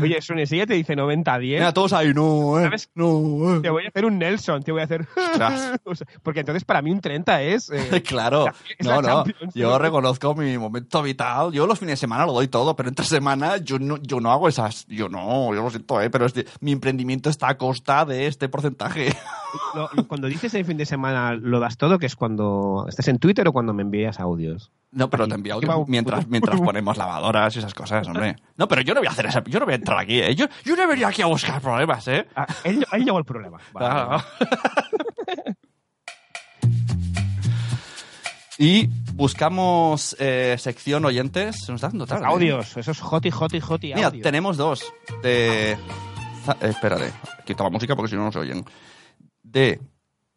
Oye, Sune, si ella te dice 90, 10, Mira, todos ahí, no, ¿eh? ¿Sabes? No, te eh. voy a hacer un Nelson, te voy a hacer... Ostras. O sea, porque entonces para mí un 30 es... eh, Claro, es no, no. Champions, Yo ¿no? reconozco mi momento vital. Yo los fines de semana lo doy todo, pero entre semana yo no, yo no hago esas. Yo no, yo lo siento, ¿eh? Pero este- mi emprendimiento está a costa de este porcentaje. lo- cuando dices el fin de semana lo das todo, que es cuando estés en Twitter o cuando me envías audios. No, pero te envío Aquí va audio un- mientras, mientras ponemos lavadoras y esas cosas, hombre. No, pero yo no voy a hacer esa. Yo no voy a entrar aquí, ¿eh? Yo, yo no venía aquí a buscar problemas, ¿eh? Ah, ahí, ahí llegó el problema. Vale, Ah. vale. Y buscamos eh, sección oyentes. Se nos está dando tarde. ¿eh? Audios, esos hoti, hoti, hoti Mira, tenemos dos. De. eh, espérate, quito la música porque si no no se oyen. De.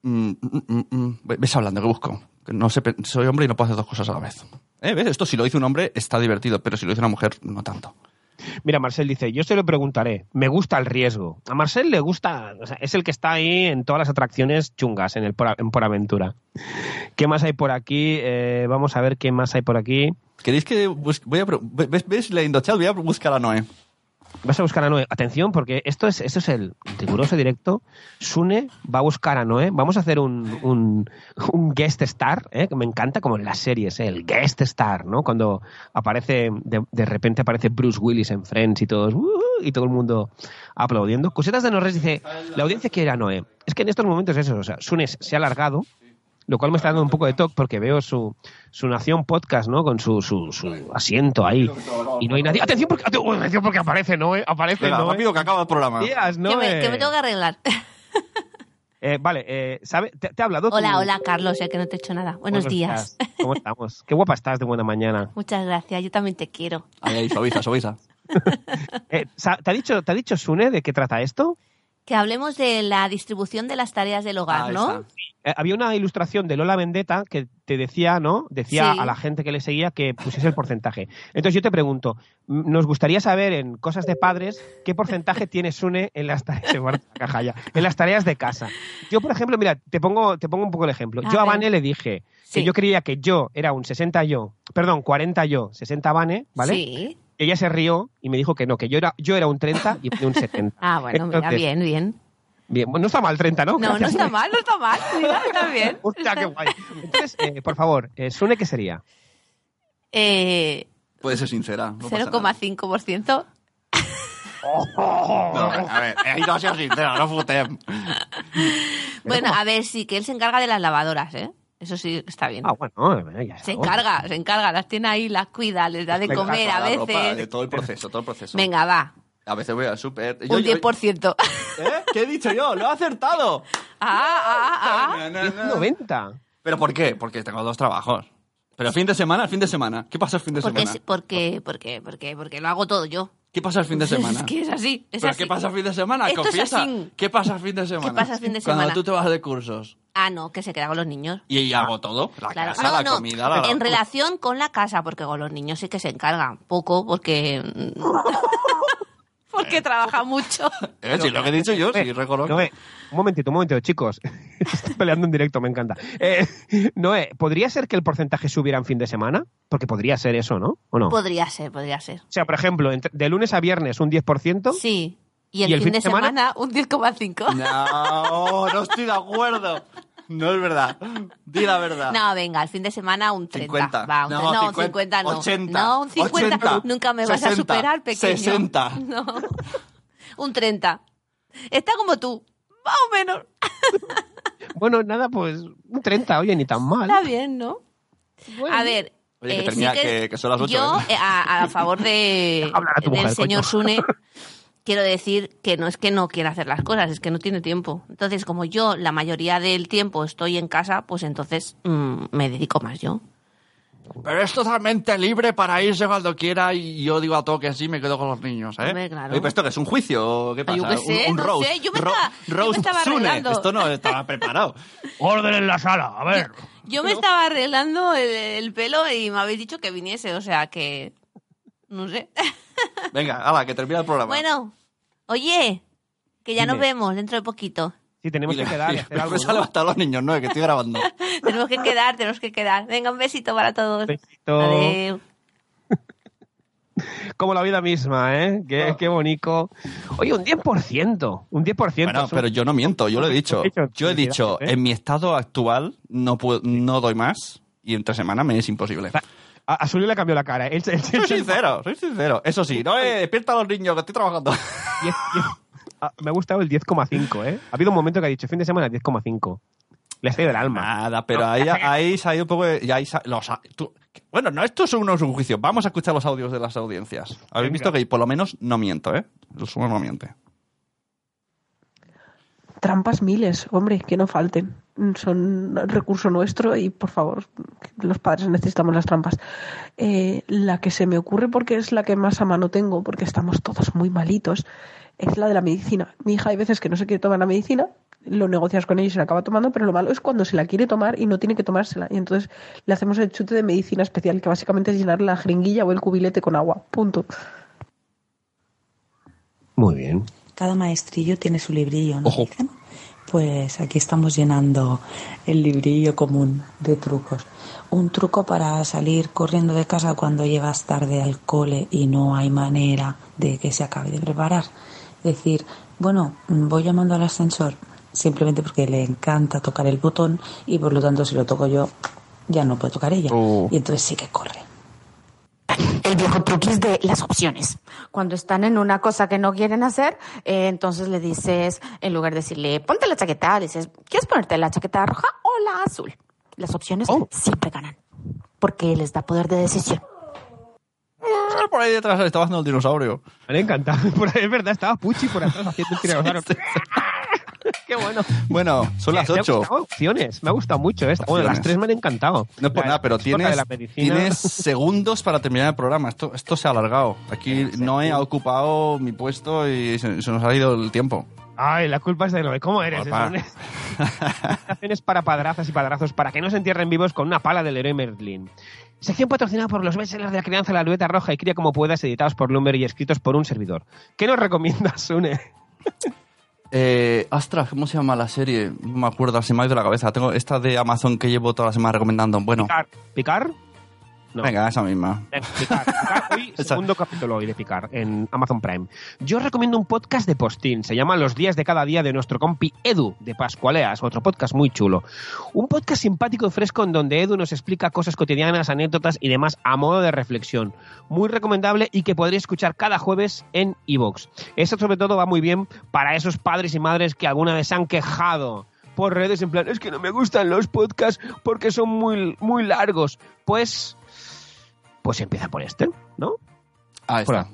mm, mm, mm, mm, ves hablando, que busco. No sé, soy hombre y no puedo hacer dos cosas a la vez. ¿Eh? ¿Ves? Esto si lo dice un hombre está divertido, pero si lo dice una mujer, no tanto. Mira, Marcel dice, yo se lo preguntaré, me gusta el riesgo. A Marcel le gusta, o sea, es el que está ahí en todas las atracciones chungas en el por, en Por Aventura. ¿Qué más hay por aquí? Eh, vamos a ver qué más hay por aquí. ¿Queréis que voy a ves, ves chat? Voy a buscar a Noé. Vas a buscar a Noé. Atención, porque esto es, esto es el riguroso directo. Sune va a buscar a Noé. Vamos a hacer un, un, un guest star, ¿eh? que me encanta, como en las series, ¿eh? el guest star, ¿no? Cuando aparece, de, de repente aparece Bruce Willis en Friends y todos, "Uh", y todo el mundo aplaudiendo. Cosetas de Norres dice, la audiencia quiere a Noé. Es que en estos momentos es eso, o sea, Sune se ha alargado, lo cual me está dando un poco de toque porque veo su, su Nación Podcast, ¿no? Con su, su, su asiento ahí. Y no hay nadie. ¡Atención porque, atención porque aparece Noé! Aparece Venga, Noé. rápido que acaba el programa. Días, que, me, que me tengo que arreglar. Eh, vale, eh, ¿sabe? ¿Te, te ha hablado Hola, hola, Carlos, ya que no te he hecho nada. Buenos, días. días. ¿Cómo estamos? Qué guapa estás de buena mañana. Muchas gracias, yo también te quiero. Ahí, ahí, suaviza, suaviza. Eh, ¿te, ha dicho, ¿Te ha dicho Sune de qué trata esto? Que hablemos de la distribución de las tareas del hogar, ¿no? Eh, había una ilustración de Lola Vendetta que te decía, ¿no? Decía Sí. a la gente que le seguía que pusiese el porcentaje. Entonces yo te pregunto, nos gustaría saber en cosas de padres qué porcentaje tiene Sune en las tareas caja ya, en las tareas de casa. Yo, por ejemplo, mira, te pongo, te pongo un poco el ejemplo. A yo a. Vane le dije que yo creía que yo era un 60 yo, perdón, 40 yo, 60 Vane, ¿vale? Sí. Ella se rió y me dijo que no, que yo era, yo era un 30 y un 70. Ah, bueno, mira, Entonces, bien, bien. Bien, bueno, no está mal 30, ¿no? No, no Gracias, está Sune. mal, no está mal. Mira, está bien. Hostia, qué guay. Entonces, eh, por favor, eh, Sune, ¿qué sería? Eh, Puede ser sincera. no pasa nada. 0,5%. No, a ver, ahí no seas sincera, no futem. Bueno, a ver, sí, que él se encarga de las lavadoras, ¿eh? Eso sí está bien. Ah, bueno, eh, ya Se encarga, se encarga, las tiene ahí, las cuida, les da de Venga, comer a ropa, de veces. todo el proceso, todo el proceso. Venga, va, A veces voy al súper. un 10%. ¿Eh? ¿Qué he dicho yo? ¡Lo he acertado! Ah, ah, ah. Na, na, na. 90. ¿Pero por qué? Porque tengo dos trabajos. Pero fin de semana, fin de semana. ¿Qué pasa el fin de Porque, semana? porque, porque, porque, porque lo hago todo yo. ¿Qué pasa el fin de semana? Es que es así, es ¿Pero así. qué pasa el fin de semana? Esto es así. ¿Qué pasa el fin de semana? pasa el fin de Cuando semana? tú te vas de cursos. Ah, no, que se queda con los niños. Y ahí hago todo. La Claro. casa, no, la no, comida, la... en relación con la casa, porque con los niños sí que se encargan. Poco, porque... porque trabaja mucho. Eh, sí, lo que he dicho yo, sí, reconozco. Noé, un momentito, un momentito, chicos. Estoy peleando en directo, me encanta. Eh, Noé, ¿podría ser que el porcentaje subiera en fin de semana? Porque podría ser eso, ¿no? ¿O no? Podría ser, podría ser. O sea, por ejemplo, entre- de lunes a viernes un 10%. Sí. Y el, fin, de semana, un 10,5. No, no estoy de acuerdo. No es verdad. Di la verdad. No, venga, el fin de semana un 30. 50. Va, un No, 30. no, 50, un 50 no. 80, no, un 50. 80, Nunca me vas a 60, superar, pequeño. 60. No. Un 30. Está como tú. Más o menos. Bueno, nada, pues un 30, oye, ni tan mal. Está bien, ¿no? Bueno. A ver. Oye, que eh, termina- sí que- que son las ocho, Yo, ¿eh? eh, a, a favor de, del mujer, señor coño. Sune, quiero decir que no es que no quiera hacer las cosas, es que no tiene tiempo. Entonces, como yo la mayoría del tiempo estoy en casa, pues entonces mm, me dedico más yo. Pero es totalmente libre para irse cuando quiera y yo digo a todo que sí, me quedo con los niños, ¿eh? Hombre, claro. Oye, ¿pero esto qué es? ¿Un juicio? ¿Qué pasa? yo qué sé, un, un no roast. sé, yo me Ro- estaba- yo me roast estaba Sune. arreglando. Esto no estaba preparado. Orden en la sala, a ver. Yo me estaba arreglando el, el pelo y me habéis dicho que viniese, o sea que. No sé. Venga, hala, que termina el programa. bueno, oye, que ya nos vemos dentro de poquito. Sí, tenemos Y que le- quedar hacer algo. a los niños, no, que estoy grabando. tenemos que quedar, tenemos que quedar. Venga, un besito para todos. Besito. Adeu. Como la vida misma, ¿eh? Qué, qué bonito. Oye, un 10%. Un 10%. Bueno, pero yo no miento, yo lo he dicho. Yo he dicho, ¿eh? en mi estado actual no puedo, no doy más y entre semana me es imposible. A, a Sully le cambió la cara. Él, él- Soy él- sincero, soy sincero. Eso sí, no eh, despierta a los niños que estoy trabajando. 10, 10. Ah, me ha gustado el 10,5, ¿eh? Ha habido un momento que ha dicho fin de semana 10,5. Le ha salido el alma. Nada, pero ahí, ahí se ha ido un poco de- y ahí sa- los, tú- bueno, no, esto es unos un juicio. Vamos a escuchar los audios de las audiencias. Habéis Venga. visto que por lo menos no miento, ¿eh? El sumo no miente. Trampas miles, hombre, que no falten. Son recurso nuestro y, por favor, los padres necesitamos las trampas. Eh, la que se me ocurre, porque es la que más a mano tengo, porque estamos todos muy malitos, es la de la medicina. Mi hija hay veces que no se quiere tomar la medicina, lo negocias con ella y se la acaba tomando, pero lo malo es cuando se la quiere tomar y no tiene que tomársela. Y entonces le hacemos el chute de medicina especial, que básicamente es llenar la jeringuilla o el cubilete con agua. Punto. Muy bien. Cada maestrillo tiene su librillo, ¿no? Ojo. Dicen. Pues aquí estamos llenando el librillo común de trucos. Un truco para salir corriendo de casa cuando llegas tarde al cole y no hay manera de que se acabe de preparar. Decir, bueno, voy llamando al ascensor simplemente porque le encanta tocar el botón y por lo tanto si lo toco yo ya no puede tocar ella. Oh. Y entonces sí que corre. El viejo truquis de las opciones. Cuando están en una cosa que no quieren hacer, eh, entonces le dices, en lugar de decirle, ponte la chaqueta, le dices, ¿quieres ponerte la chaqueta roja o la azul? Las opciones Oh. siempre ganan, porque les da poder de decisión. Por ahí detrás estaba haciendo el dinosaurio. Me ahí, es verdad, estaba Puchi por atrás haciendo el tiranosaurio. Qué bueno. Bueno, son las Me ha 8. gustado opciones. Me ha gustado mucho esta. Bueno, las tres me han encantado. No es por La- nada, pero tienes, tienes segundos para terminar el programa. Esto, esto se ha alargado. Aquí Noé ha ocupado mi puesto y se, se nos ha ido el tiempo. Ay, la culpa es de Noé. ¿Cómo eres? Acciones para padrazas y padrazos para que no se entierren vivos con una pala del héroe Merlin. Sección patrocinada por los bestsellers de la crianza La Lubeta Roja y Cría como puedas, editados por Lumber y escritos por un servidor. ¿Qué nos recomiendas, Sune? Eh, Astra, ¿cómo se llama la serie? No me acuerdo, se me ha ido la cabeza. Tengo esta de Amazon que llevo toda la semana recomendando. Bueno, ¿Picar? ¿Picar? No. venga, esa misma. Venga, Picar. Picar. Hoy, Esa. segundo capítulo hoy de Picar en Amazon Prime. Yo os recomiendo un podcast de postín. Se llama Los días de cada día de nuestro compi Edu de Pascualeas, otro podcast muy chulo. Un podcast simpático y fresco en donde Edu nos explica cosas cotidianas, anécdotas y demás a modo de reflexión. Muy recomendable y que podréis escuchar cada jueves en iVoox. Eso sobre todo va muy bien para esos padres y madres que alguna vez se han quejado por redes en plan, es que no me gustan los podcasts porque son muy, muy largos. Pues pues empieza por este, ¿no? Por está.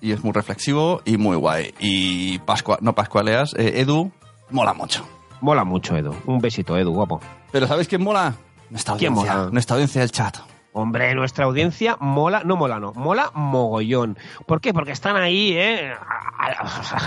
Y es muy reflexivo y muy guay. Y Pascua, no Pascualeas, eh, Edu, mola mucho. Mola mucho, Edu. Un besito, Edu, guapo. Pero ¿sabéis quién mola? Nuestra ¿Quién audiencia. mola? Nuestra audiencia del chat. Hombre, nuestra audiencia mola, no mola, no, mola mogollón. ¿Por qué? Porque están ahí, ¿eh? Al,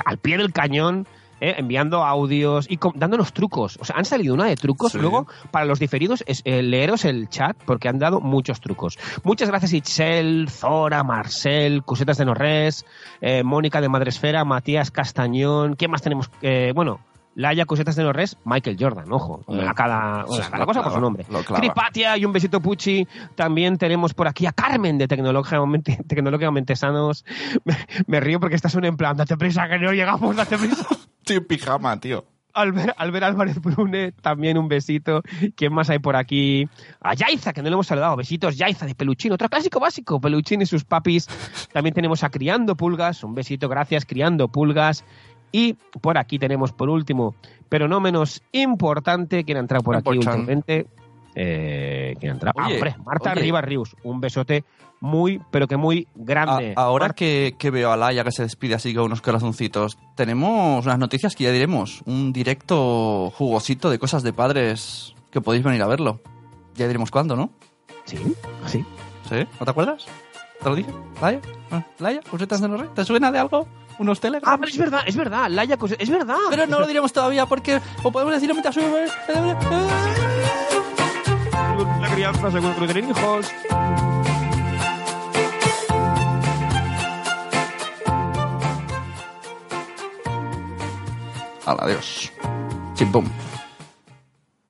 al pie del cañón, ¿eh? enviando audios y dándonos trucos. O sea, han salido una de trucos. Sí. Luego, para los diferidos, es eh, leeros el chat porque han dado muchos trucos. Muchas gracias, Itzel, Zora, Marcel, Cusetas de Norres, eh, Mónica de Madresfera, Matías Castañón. ¿Quién más tenemos? Eh, bueno. Laia Cusetas de Norres, Michael Jordan, ojo, Hombre, a cada, a cosa por su nombre. Tripatia y un besito Puchi. También tenemos por aquí a Carmen de Tecnológicamente, tecnológicamente Sanos. Me, me río porque estás un en plan, date prisa, que no llegamos, date prisa. Estoy en pijama, tío. Albert, Albert Álvarez Brune, también un besito. ¿Quién más hay por aquí? A Yaiza, que no le hemos saludado. Besitos, Yaiza de Peluchín. Otro clásico básico, Peluchín y sus papis. También tenemos a Criando Pulgas. Un besito, gracias, Criando Pulgas. Y por aquí tenemos, por último, pero no menos importante, quien ha entrado por aquí últimamente. Eh, ¿Quién ha entrado? Ah, hombre, Marta oye. Rivas Rius. Un besote muy, pero que muy grande. A- ahora que, que veo a Laia que se despide así con unos corazoncitos, tenemos unas noticias que ya diremos. Un directo jugosito de cosas de padres que podéis venir a verlo. Ya diremos cuándo, ¿no? Sí, sí. ¿Sí? ¿No te acuerdas? ¿Te lo dije? ¿Laia? Ah, ¿Laia? ¿Cosetas de rey? ¿Te suena de algo? ¿Unos telegrams? Ah, pero es verdad, es verdad, Laia, es verdad. Pero no lo diremos todavía porque o podemos decirlo mientras sube. La crianza según que tienen hijos. Adiós. Chimpum.